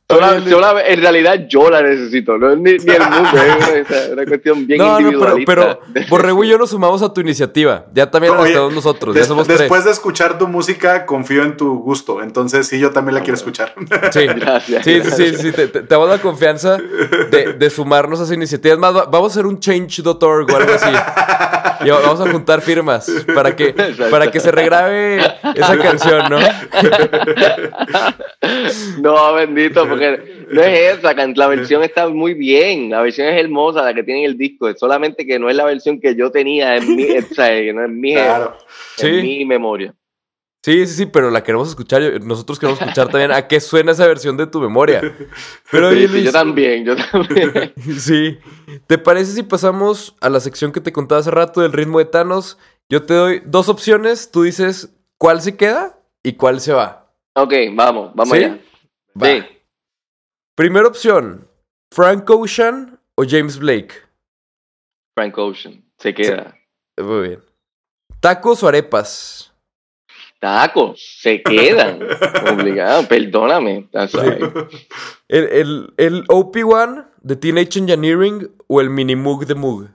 Sola- sola- en realidad yo la necesito, no es ni, ni el mundo, es una, una cuestión bien No, no, pero, pero Borrego y yo nos sumamos a tu iniciativa. Ya también Oye, estamos nosotros, ya des- somos después tres. de escuchar tu música, confío en tu gusto. Entonces, sí, yo también la quiero escuchar. Sí, Gracias, sí, sí, sí, te, te- damos la confianza de, de sumarnos a esa iniciativa. Es más, va- vamos a hacer un change.org o algo así. Y vamos a juntar firmas para que, para que se regrabe esa canción, ¿no? No, bendito, porque no es esa, la versión está muy bien, la versión es hermosa, la que tiene en el disco, es solamente que no es la versión que yo tenía en mi, es mi, Claro. Sí. en mi memoria. Sí, sí, sí, pero la queremos escuchar. Nosotros queremos escuchar también a qué suena esa versión de tu memoria. Pero Sí, Luis, yo también, yo también. Sí. ¿Te parece si pasamos a la sección que te contaba hace rato del ritmo de Thanos? Yo te doy dos opciones, tú dices cuál se queda y cuál se va. ok, vamos, vamos ¿Sí? allá. Va. Sí. Primera opción, Frank Ocean o James Blake. Frank Ocean, se queda. Muy bien. Tacos o arepas. Tacos, se quedan. Obligado, perdóname. El, el, el OP1 de Teenage Engineering o el Mini Moog de Moog.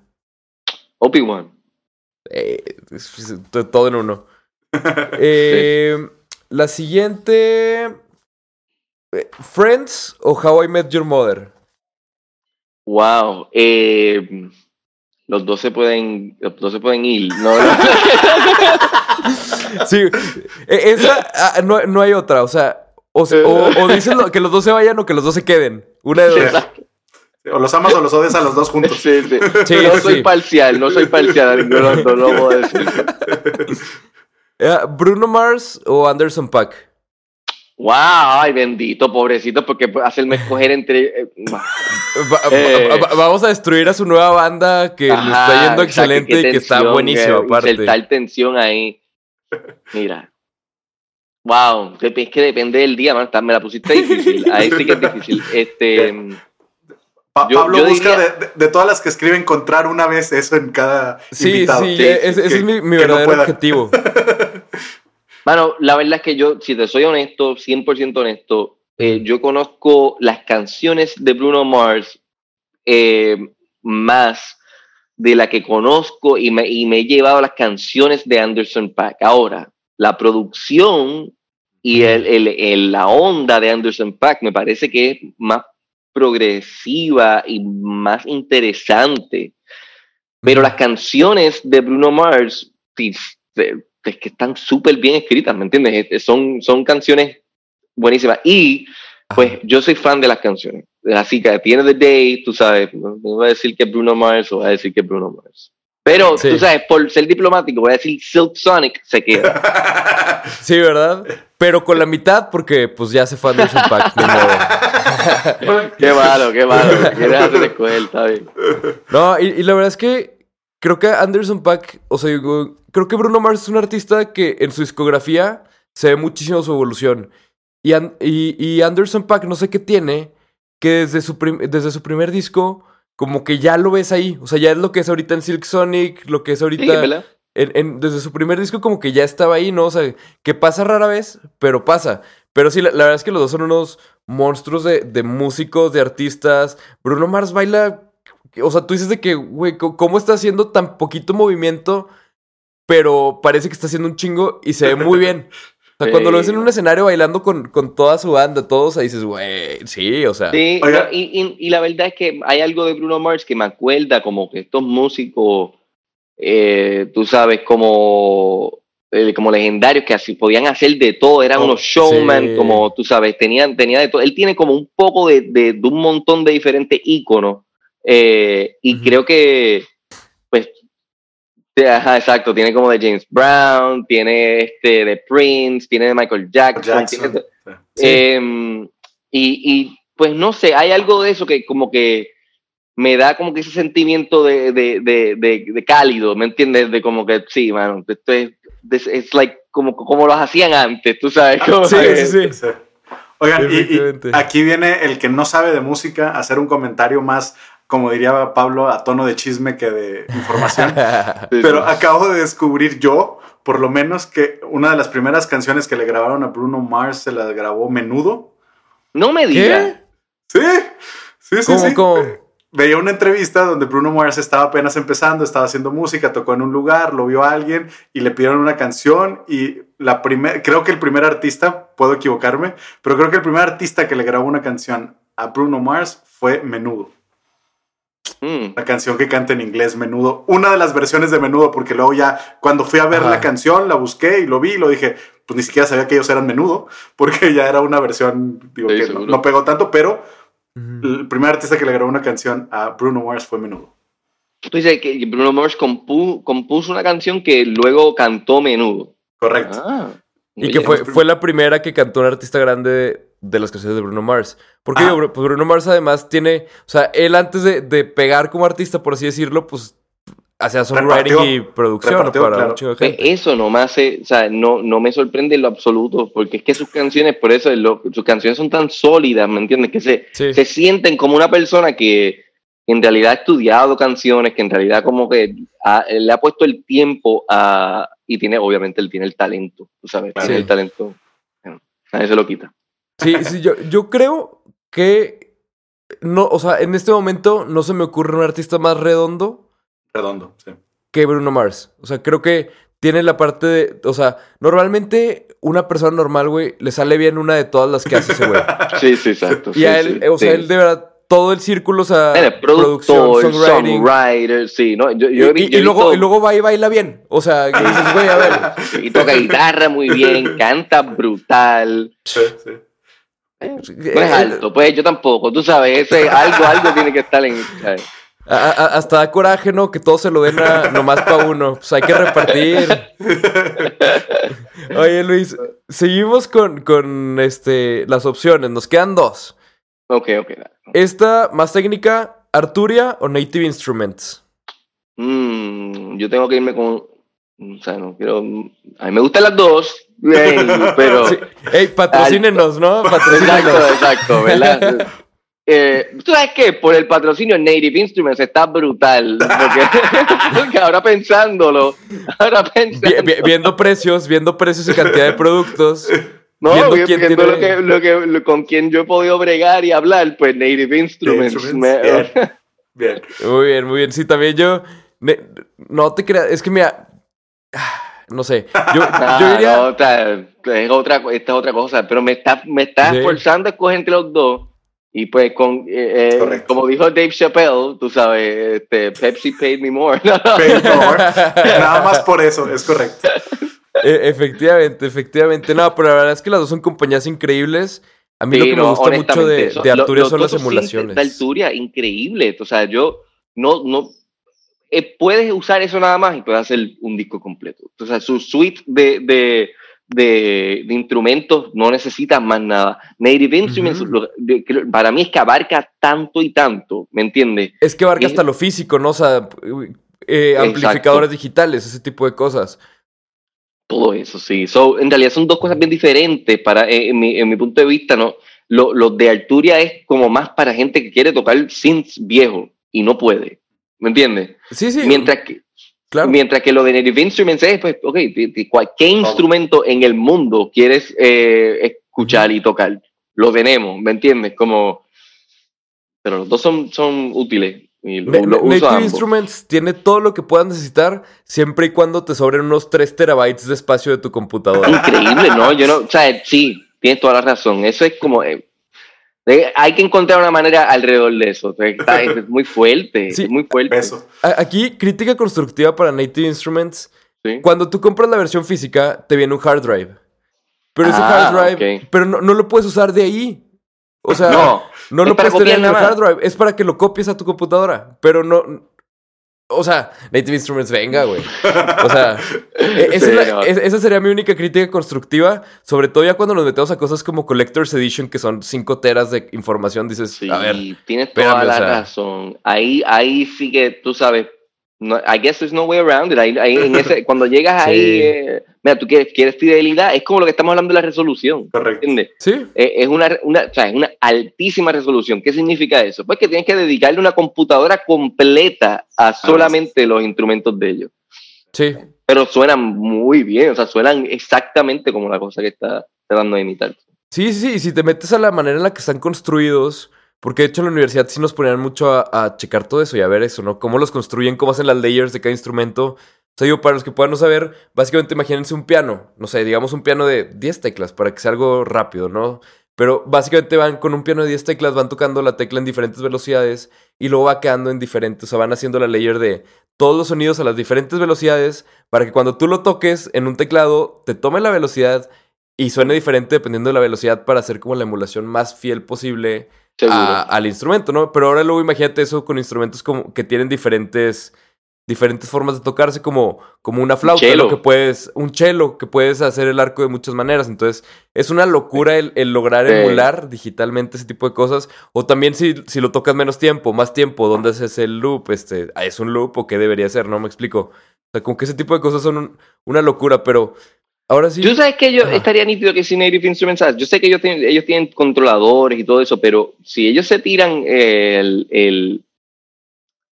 Obi-Wan. Eh, todo en uno. Eh, La siguiente. eh, Friends o How I Met Your Mother. Wow. eh, los dos se pueden, los dos se pueden ir. No, Sí, e- esa ah, no, no hay otra. O sea, o, o- o dicen lo- que los dos se vayan o que los dos se queden. Una de dos. O los amas o los odias a los dos juntos. Sí, sí. Sí, no soy sí. parcial, no soy parcial. No, no, no lo voy a decir. Eh, Bruno Mars o Anderson Pack. Wow, ay, bendito, pobrecito, porque hacerme escoger entre. eh, Va- Eh. va- vamos a destruir a su nueva banda que le está yendo excelente y que está buenísima eh, aparte. Insertar tensión ahí. Mira. Wow, es que depende del día, man. está- Me la pusiste difícil. Ahí sí que es difícil. Este. Pa- Yo- Pablo yo busca diría- de, de- todas las que escribe encontrar una vez eso en cada Sí, invitado. sí, Sí, eh, ese, ese es mi, mi que no verdadero objetivo. Mano, la verdad es que yo, si te soy honesto, 100% honesto, eh, yo conozco las canciones de Bruno Mars eh, más de la que conozco y me, y me he llevado las canciones de Anderson Paak. Ahora, la producción y el, el- el- la onda de Anderson Paak me parece que es más progresiva y más interesante. Pero las canciones de Bruno Mars, es que están súper bien escritas, ¿me entiendes? Es- Son, son canciones buenísimas. Y pues yo soy fan de las canciones. Así que tiene the day, tú sabes, no, no voy a decir que Bruno Mars o voy a decir que Bruno Mars. Pero Sí. tú sabes, por ser diplomático, voy a decir Silk Sonic se queda. Sí, ¿verdad? Pero con la mitad porque pues ya se fue Anderson modo. qué malo, qué malo. Quieres hacer escoger, está bien. No, y, y la verdad es que creo que Anderson Paak, o sea, digo, creo que Bruno Mars es un artista que en su discografía se ve muchísimo su evolución. Y, y, y Anderson Paak no sé qué tiene, que desde su, desde su primer disco, como que ya lo ves ahí. O sea, ya es lo que es ahorita en Silk Sonic, lo que es Sí, ahorita... en- en- desde su primer disco como que ya estaba ahí, ¿no? O sea, que pasa rara vez, pero pasa. Pero sí, la, la verdad es que los dos son unos monstruos de, de músicos, de artistas. Bruno Mars baila... O sea, tú dices de que, güey, ¿cómo está haciendo tan poquito movimiento? Pero parece que está haciendo un chingo y se ve muy bien. O sea, cuando lo ves en un escenario bailando con, con toda su banda, todos, ahí dices, güey, sí, o sea... Sí, no, y, y- y la verdad es que hay algo de Bruno Mars que me acuerda como que estos músicos, eh, tú sabes, como, eh, como legendarios que así podían hacer de todo, eran Oh, unos showman, sí. como tú sabes, tenían, tenía de todo. Él tiene como un poco de, de, de un montón de diferentes íconos eh, y creo que, pues, ajá, exacto, tiene como de James Brown, tiene este de Prince, tiene de Michael Jackson, Jackson. tiene de- Sí. Em, y, y, pues no sé, hay algo de eso que como que me da como que ese sentimiento de, de, de, de, de cálido, ¿me entiendes? De como que sí, mano, esto es, es, like como, como los hacían antes, tú sabes. Como Sí, que- sí, sí. Sí. Oigan, y- y, aquí viene el que no sabe de música a hacer un comentario más, como diría Pablo, a tono de chisme que de información. Pero acabo de descubrir yo, por lo menos, que una de las primeras canciones que le grabaron a Bruno Mars se la grabó Menudo. No me digas. Sí, sí, sí. ¿Cómo, sí. cómo? Veía una entrevista donde Bruno Mars estaba apenas empezando, estaba haciendo música, tocó en un lugar, lo vio a alguien y le pidieron una canción y la primer, creo que el primer artista, puedo equivocarme, pero creo que el primer artista que le grabó una canción a Bruno Mars fue Menudo. Mm. La canción que canta en inglés Menudo, una de las versiones de Menudo, porque luego ya cuando fui a ver Ajá. la canción, la busqué y lo vi y lo dije, pues ni siquiera sabía que ellos eran Menudo, porque ya era una versión, digo, Sí, que no, pegó tanto, pero el primer artista que le grabó una canción a Bruno Mars fue Menudo. Tú dices que Bruno Mars compu- compuso una canción que luego cantó menudo. Correcto. Ah, Y que fue, fue la primera que cantó un artista grande de, las canciones de Bruno Mars. Porque Ah. pues Bruno Mars además tiene, o sea, él antes de, de pegar como artista, por así decirlo, pues hacía songwriting Repartió. y producción Repartió, para claro. Pues gente. eso no me hace, o sea, no, no me sorprende en lo absoluto, porque es que sus canciones, por eso lo- sus canciones son tan sólidas, ¿me entiendes? Que se, Sí. se sienten como una persona que en realidad ha estudiado canciones, que en realidad como que ha- le ha puesto el tiempo a, y tiene, obviamente, él tiene el talento, tú sabes, tiene Sí. el talento, bueno, nadie se lo quita. Sí, sí, yo, yo creo que no, o sea, en este momento no se me ocurre un artista más redondo Redondo, sí. que Bruno Mars. O sea, creo que tiene la parte de, o sea, normalmente una persona normal, güey, le sale bien una de todas las que hace ese güey. Sí, sí, exacto. Y sí, a él, sí, o sea, sí. él de verdad, todo el círculo, o sea, Él es producción, productor, songwriting. songwriter, sí, ¿no? Yo, Y, yo y- yo he y luego, y luego va y baila bien. O sea, que dices, güey, a ver. y toca guitarra muy bien, canta brutal. Sí, sí. No es eh, alto, pues yo tampoco, tú sabes, ese algo, algo tiene que estar en. ¿sabes? a- a- hasta da coraje, ¿no? Que todo se lo den a, nomás para uno. Pues hay que repartir. Oye, Luis, seguimos con, con este, las opciones. Nos quedan dos. Ok, ok. dale. Esta, más técnica, Arturia o Native Instruments. Mm, yo tengo que irme con. O sea, no quiero. A mí me gustan las dos, pero. Sí. Ey, patrocínenos, ¿no? Exacto, Patrocínenos. exacto, ¿verdad? Eh, ¿Tú sabes qué? Por el patrocinio Native Instruments está brutal. Porque, porque ahora pensándolo, ahora Vi- vi- viendo precios, viendo precios y cantidad de productos. No, viendo vi- quién viendo tiene- lo que, lo que, lo- con quien yo he podido bregar y hablar, pues Native Instruments. Instruments, me- bien. Bien. Muy bien, muy bien. Sí, también yo. no te creas, es que mira. No sé. Yo, yo diría. no, otra, es otra, esta es otra cosa, pero me está, me está Sí. forzando a escoger entre los dos. Y pues, con, eh, eh, como dijo Dave Chappelle, tú sabes, este, Pepsi paid me more. Pay more. Nada más por eso, es correcto. E- efectivamente, efectivamente. No, pero la verdad es que las dos son compañías increíbles. A mí lo que me gusta mucho de, de lo- Arturia son las emulaciones. De Arturia, increíble. O sea, yo no, no eh, puedes usar eso nada más y puedes hacer un disco completo. Sea, su suite de, de, de, de instrumentos no necesitas más nada. Native Instruments, para mí es que abarca tanto y tanto, ¿me entiendes? Es que abarca hasta lo físico, ¿no? O sea, eh, amplificadores digitales, ese tipo de cosas. Todo eso, sí. So, en realidad son dos cosas bien diferentes para, eh, en, mi, en mi punto de vista, ¿no? Lo, lo de Arturia es como más para gente que quiere tocar synths viejo y no puede. ¿Me entiendes? Sí, sí. Mientras que, claro. mientras que lo de Native Instruments es, pues, ok, de- de cualquier instrumento en el mundo quieres eh, escuchar y tocar, lo tenemos, ¿me entiendes? Como, pero los dos son, son útiles y lo, Na- lo Na- uso Native. Instruments tiene todo lo que puedas necesitar siempre y cuando te sobren unos 3 terabytes de espacio de tu computadora. Increíble, ¿no? Yo no, o sea, sí, tienes toda la razón. Eso es como. eh, hay que encontrar una manera alrededor de eso. Está- es muy fuerte, Sí, es muy fuerte. Aquí, crítica constructiva para Native Instruments. Sí. Cuando tú compras la versión física, te viene un hard drive. Pero ese Ah, hard drive, pero no, no lo puedes usar de ahí. O sea, No, no lo para puedes tener en el nada hard drive. Es para que lo copies a tu computadora. Pero no. O sea, Native Instruments, venga, güey. O sea, e- esa, Sí, es la- no. es- esa sería mi única crítica constructiva. Sobre todo ya cuando nos metemos a cosas como Collector's Edition, que son 5 teras de información, dices, sí, a ver. tienes toda la o sea. razón. Ahí, ahí sí que tú sabes. No, I guess there's no way around it. Ahí, ahí en ese, cuando llegas Sí. ahí, eh, mira, tú quieres, quieres fidelidad, es como lo que estamos hablando de la resolución. Correcto. ¿Entiendes? Sí, Eh, es una, una, o sea, es una altísima resolución. ¿Qué significa eso? Pues que tienes que dedicarle una computadora completa a solamente los instrumentos de ellos. sí. Pero suenan muy bien, o sea, suenan exactamente como la cosa que está tratando de imitar. Sí, sí, sí. Y si te metes a la manera en la que están construidos, Porque de hecho en la universidad sí nos ponían mucho a, checar todo eso y a ver eso, ¿no? Cómo los construyen, cómo hacen las layers de cada instrumento. O sea, digo, para los que puedan no saber, básicamente imagínense un piano, no sé, digamos un piano de 10 teclas para que sea algo rápido, ¿no? Pero básicamente van con un piano de 10 teclas, van tocando la tecla en diferentes velocidades y luego va quedando en diferentes, o sea, van haciendo la layer de todos los sonidos a las diferentes velocidades para que cuando tú lo toques en un teclado te tome la velocidad y suene diferente dependiendo de la velocidad para hacer como la emulación más fiel posible. A- al instrumento, ¿no? Pero ahora luego imagínate eso con instrumentos como que tienen diferentes diferentes formas de tocarse como, como una flauta, lo que puedes, un cello, que puedes hacer el arco de muchas maneras. Entonces, es una locura el, el lograr Sí. emular digitalmente ese tipo de cosas. O también si, si lo tocas menos tiempo, más tiempo, ¿dónde haces el loop? Este, ¿Es un loop o qué debería ser? No me explico. O sea, como que ese tipo de cosas son un- una locura, pero ahora sí. Tú sabes que yo Ajá. estaría nítido que si Native Instruments, ¿sabes? yo sé que ellos tienen, ellos tienen controladores y todo eso, pero si ellos se tiran el, el,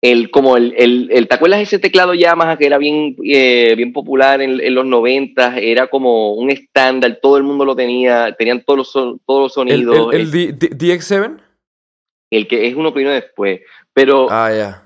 el como el, el, el- ¿te acuerdas ese teclado Yamaha que era bien, eh, bien popular en, en los 90? Era como un estándar, todo el mundo lo tenía, tenían todos los, todos los el, sonidos, el, el D- D- DX7. el que es uno vino después, pero... Ah, ya.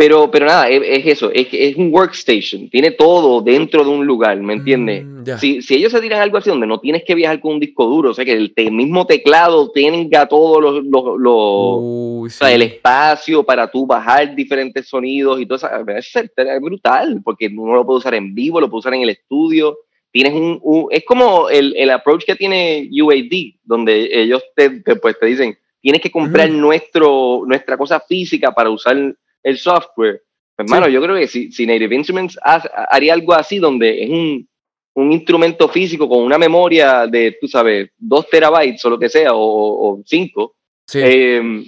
Pero, pero nada, es, es eso, es, es un workstation, tiene todo dentro de un lugar, ¿me entiendes? Mm, ya. Si, si ellos se tiran algo así donde no tienes que viajar con un disco duro, o sea, que el te- mismo teclado tenga todos los, los, los- Uy, o sea, sí. el espacio para tú bajar diferentes sonidos y todo eso, es, brutal, porque uno lo puede usar en vivo, lo puede usar en el estudio, tienes un, un- es como el, el approach que tiene UAD, donde ellos te, te, pues, te dicen, tienes que comprar Ujú. nuestro, nuestra cosa física para usar el software. Pues, hermano, Sí. yo creo que si, si Native Instruments hace- haría algo así, donde es un, un instrumento físico con una memoria de, tú sabes, dos terabytes o lo que sea, o, o cinco, Sí. eh,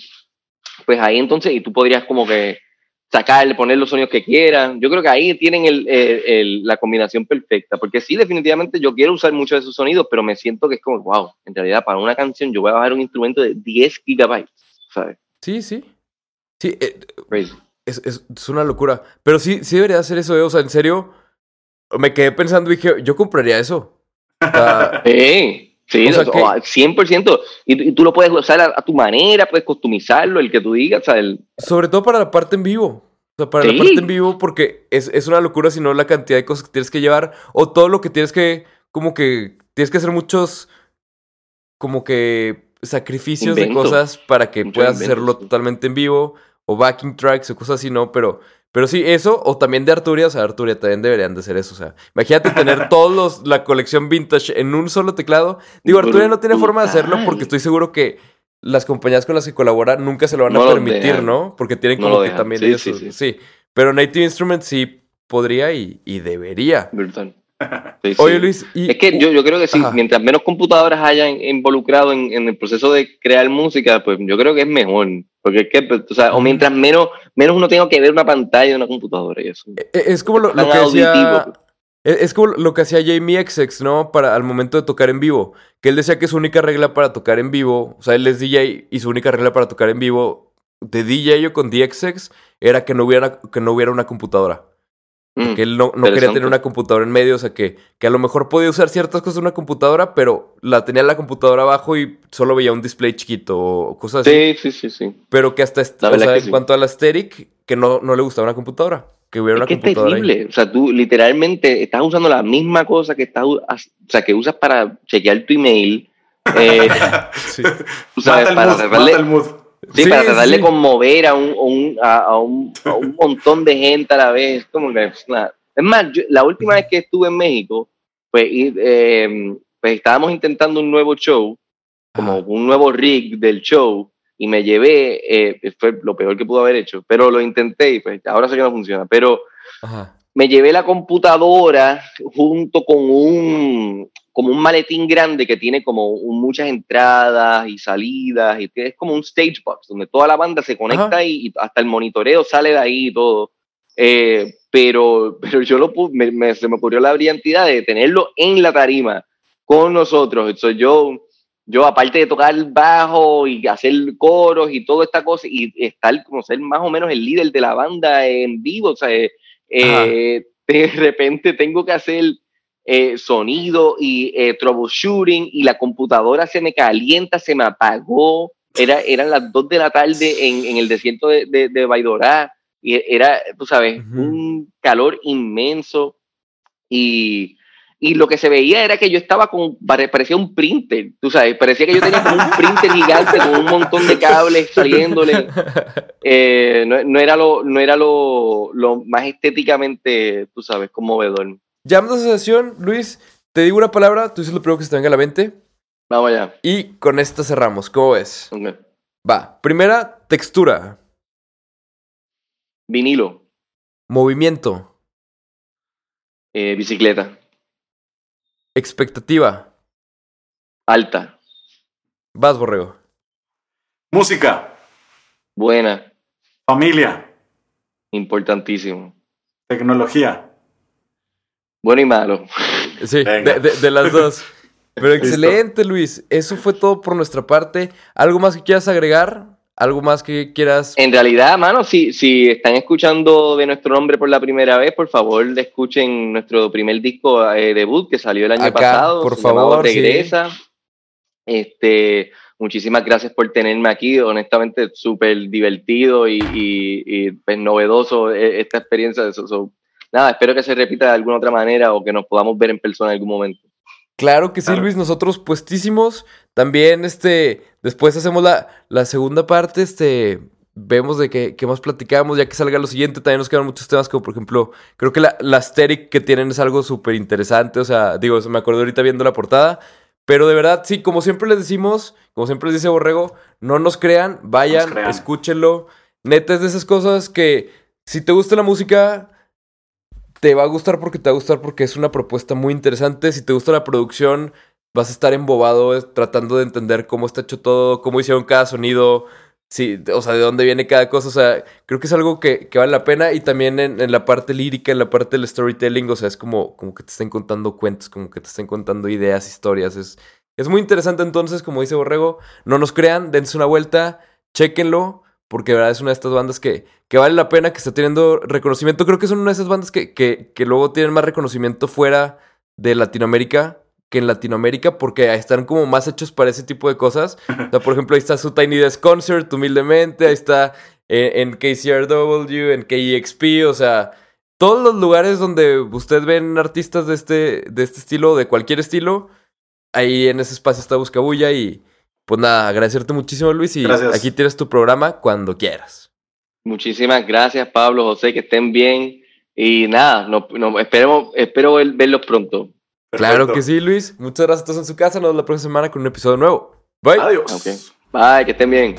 pues ahí entonces, y tú podrías como que sacarle, poner los sonidos que quieras. Yo creo que ahí tienen el, el- el- la combinación perfecta, porque sí, definitivamente yo quiero usar muchos de esos sonidos, pero me siento que es como, wow, en realidad para una canción yo voy a bajar un instrumento de 10 gigabytes, ¿sabes? Sí, sí. Sí, eh, Crazy. Es, es, es una locura. Pero sí, sí debería hacer eso, eh. O sea, en serio, me quedé pensando y dije, yo compraría eso. O sea, Sí, sí, O sea o- que- o 100%. Y, y tú lo puedes usar a, a tu manera, puedes customizarlo, el que tú digas, o sea, el- sobre todo para la parte en vivo. O sea, para la parte en vivo, porque es, es una locura si no la cantidad de cosas que tienes que llevar. O todo lo que tienes que, como que, tienes que hacer muchos, como que, sacrificios de cosas para que Mucho puedas invento, hacerlo sí. totalmente en vivo. O backing tracks o cosas así, ¿no? Pero, pero sí, eso. O también de Arturia. O sea, Arturia también deberían de hacer eso. O sea, imagínate tener todos los, la colección vintage en un solo teclado. Digo, Arturia no tiene forma de hacerlo porque estoy seguro que las compañías con las que colabora nunca se lo van a permitir. ¿no? Porque tienen No como que también Sí, ellos- sí, sí. sí. Pero Native Instruments sí podría y, y debería. brutal. Sí, Oye, sí. Luis, y, Es que yo, yo creo que sí, Ajá. mientras menos computadoras hayan involucrado en, en el proceso de crear música, pues yo creo que es mejor. Porque es que, pues, o sea, o mientras menos, menos uno tenga que ver una pantalla de una computadora y eso. e- es como lo, lo que decía... auditivo. Es como lo que hacía Jamie XX, ¿no? Para al momento de tocar en vivo. Que él decía que su única regla para tocar en vivo, o sea, él es DJ y su única regla para tocar en vivo de DJ o con DXX era que no hubiera, que no hubiera una computadora. Mm. Que él no, no quería tener una computadora en medio, o sea, que, que a lo mejor podía usar ciertas cosas de una computadora, pero la tenía la computadora abajo y solo veía un display chiquito o cosas así. Sí, sí, sí, sí. Pero que hasta, La o sea, que en sí. cuanto a la aesthetic, que no, no le gustaba una computadora. Que hubiera Es una que es computadora ahí. terrible. O sea, tú literalmente estás usando la misma cosa que estás, o sea, que usas para chequear tu email. eh, Sí. Mata el para mood, tratar mata de- el mood. Sí, Sí, para tratar de sí. conmover a un, a un- a, a un, a un montón de gente a la vez. Como que, es más, yo- la última vez que estuve en México, pues, eh, pues estábamos intentando un nuevo show, como Ajá. un nuevo rig del show, y me llevé, eh, fue lo peor que pudo haber hecho, pero lo intenté y pues ahora sé que no funciona, pero Ajá. Me llevé la computadora junto con un como un maletín grande que tiene como un- muchas entradas y salidas y es como un stage box donde toda la banda se conecta y hasta el monitoreo sale de ahí y todo. Eh, pero, pero yo lo me, me- se me ocurrió la brillantidad de tenerlo en la tarima con nosotros. Entonces yo, yo aparte de tocar bajo y hacer coros y toda esta cosa y estar como ser más o menos el líder de la banda en vivo, o sea, eh, de repente tengo que hacer eh, sonido y eh, troubleshooting y la computadora se me calienta, se me apagó, era, eran las 2 de la tarde en, en el desierto de, de, de Baidorá, y era, tú sabes, un calor inmenso, y, y lo que se veía era que yo estaba con, pare- parecía un printer, tú sabes, parecía que yo tenía como un printer gigante con un montón de cables saliéndole, eh, no, no era lo, no era lo, lo más estéticamente, tú sabes, conmovedor. De asociación, Luis, te digo una palabra, tú dices lo primero que se te venga a la mente. Vamos allá. Y con esta cerramos. ¿Cómo ves? Ok. Va. Primera, textura. Vinilo, Movimiento. eh, bicicleta, Expectativa. alta, Vas, borrego. Música, buena, familia, importantísimo. tecnología. Bueno y malo. Sí, de, de- de las dos. Pero excelente, Luis. Eso fue todo por nuestra parte. ¿Algo más que quieras agregar? ¿Algo más que quieras? En realidad, mano, si, si están escuchando de nuestro nombre por la primera vez, por favor, escuchen nuestro primer disco eh, debut que salió el año Acá, pasado. por favor, sí. Regresa. Este, muchísimas gracias por tenerme aquí. Honestamente, súper divertido y, y- y, pues, novedoso eh, esta experiencia. So- so, nada, espero que se repita de alguna otra manera o que nos podamos ver en persona en algún momento. Claro que sí, Claro. Luis. Nosotros puestísimos. También, este, después hacemos la, la segunda parte, este, vemos de qué, qué más platicamos, ya que salga lo siguiente. También nos quedan muchos temas, como por ejemplo, creo que la, la aesthetic que tienen es algo súper interesante. O sea, digo, me acuerdo ahorita viendo la portada. Pero de verdad, sí, como siempre les decimos, como siempre les dice Borrego, no nos crean, vayan, crean. escúchenlo. Neta es de esas cosas que si te gusta la música, te va a gustar porque te va a gustar porque es una propuesta muy interesante. Si te gusta la producción, vas a estar embobado tratando de entender cómo está hecho todo, cómo hicieron cada sonido, sí, o sea, de dónde viene cada cosa. O sea, creo que es algo que, que vale la pena. Y también en, en la parte lírica, en la parte del storytelling, o sea, es como, como que te estén contando cuentos, como que te estén contando ideas, historias. Es, es muy interesante entonces, como dice Borrego, no nos crean, dense una vuelta, chéquenlo. Porque verdad es una de estas bandas que, que vale la pena, que está teniendo reconocimiento. Creo que son una de esas bandas que, que, que luego tienen más reconocimiento fuera de Latinoamérica que en Latinoamérica, porque están como más hechos para ese tipo de cosas. O sea, por ejemplo, ahí está su Tiny Desk Concert, humildemente. Ahí está eh, en KCRW, en KEXP. O sea, todos los lugares donde usted ven artistas de este, de este estilo, de cualquier estilo, ahí en ese espacio está Buscabulla y pues nada, agradecerte muchísimo Luis y Gracias. aquí tienes tu programa cuando quieras. Muchísimas gracias, Pablo, José, que estén bien. Y nada, no, no- esperemos, espero ver- verlos pronto. Claro que sí, Luis. Muchas gracias a todos en su casa. Nos vemos la próxima semana con un episodio nuevo. Bye. Adiós. Okay. Bye, que estén bien.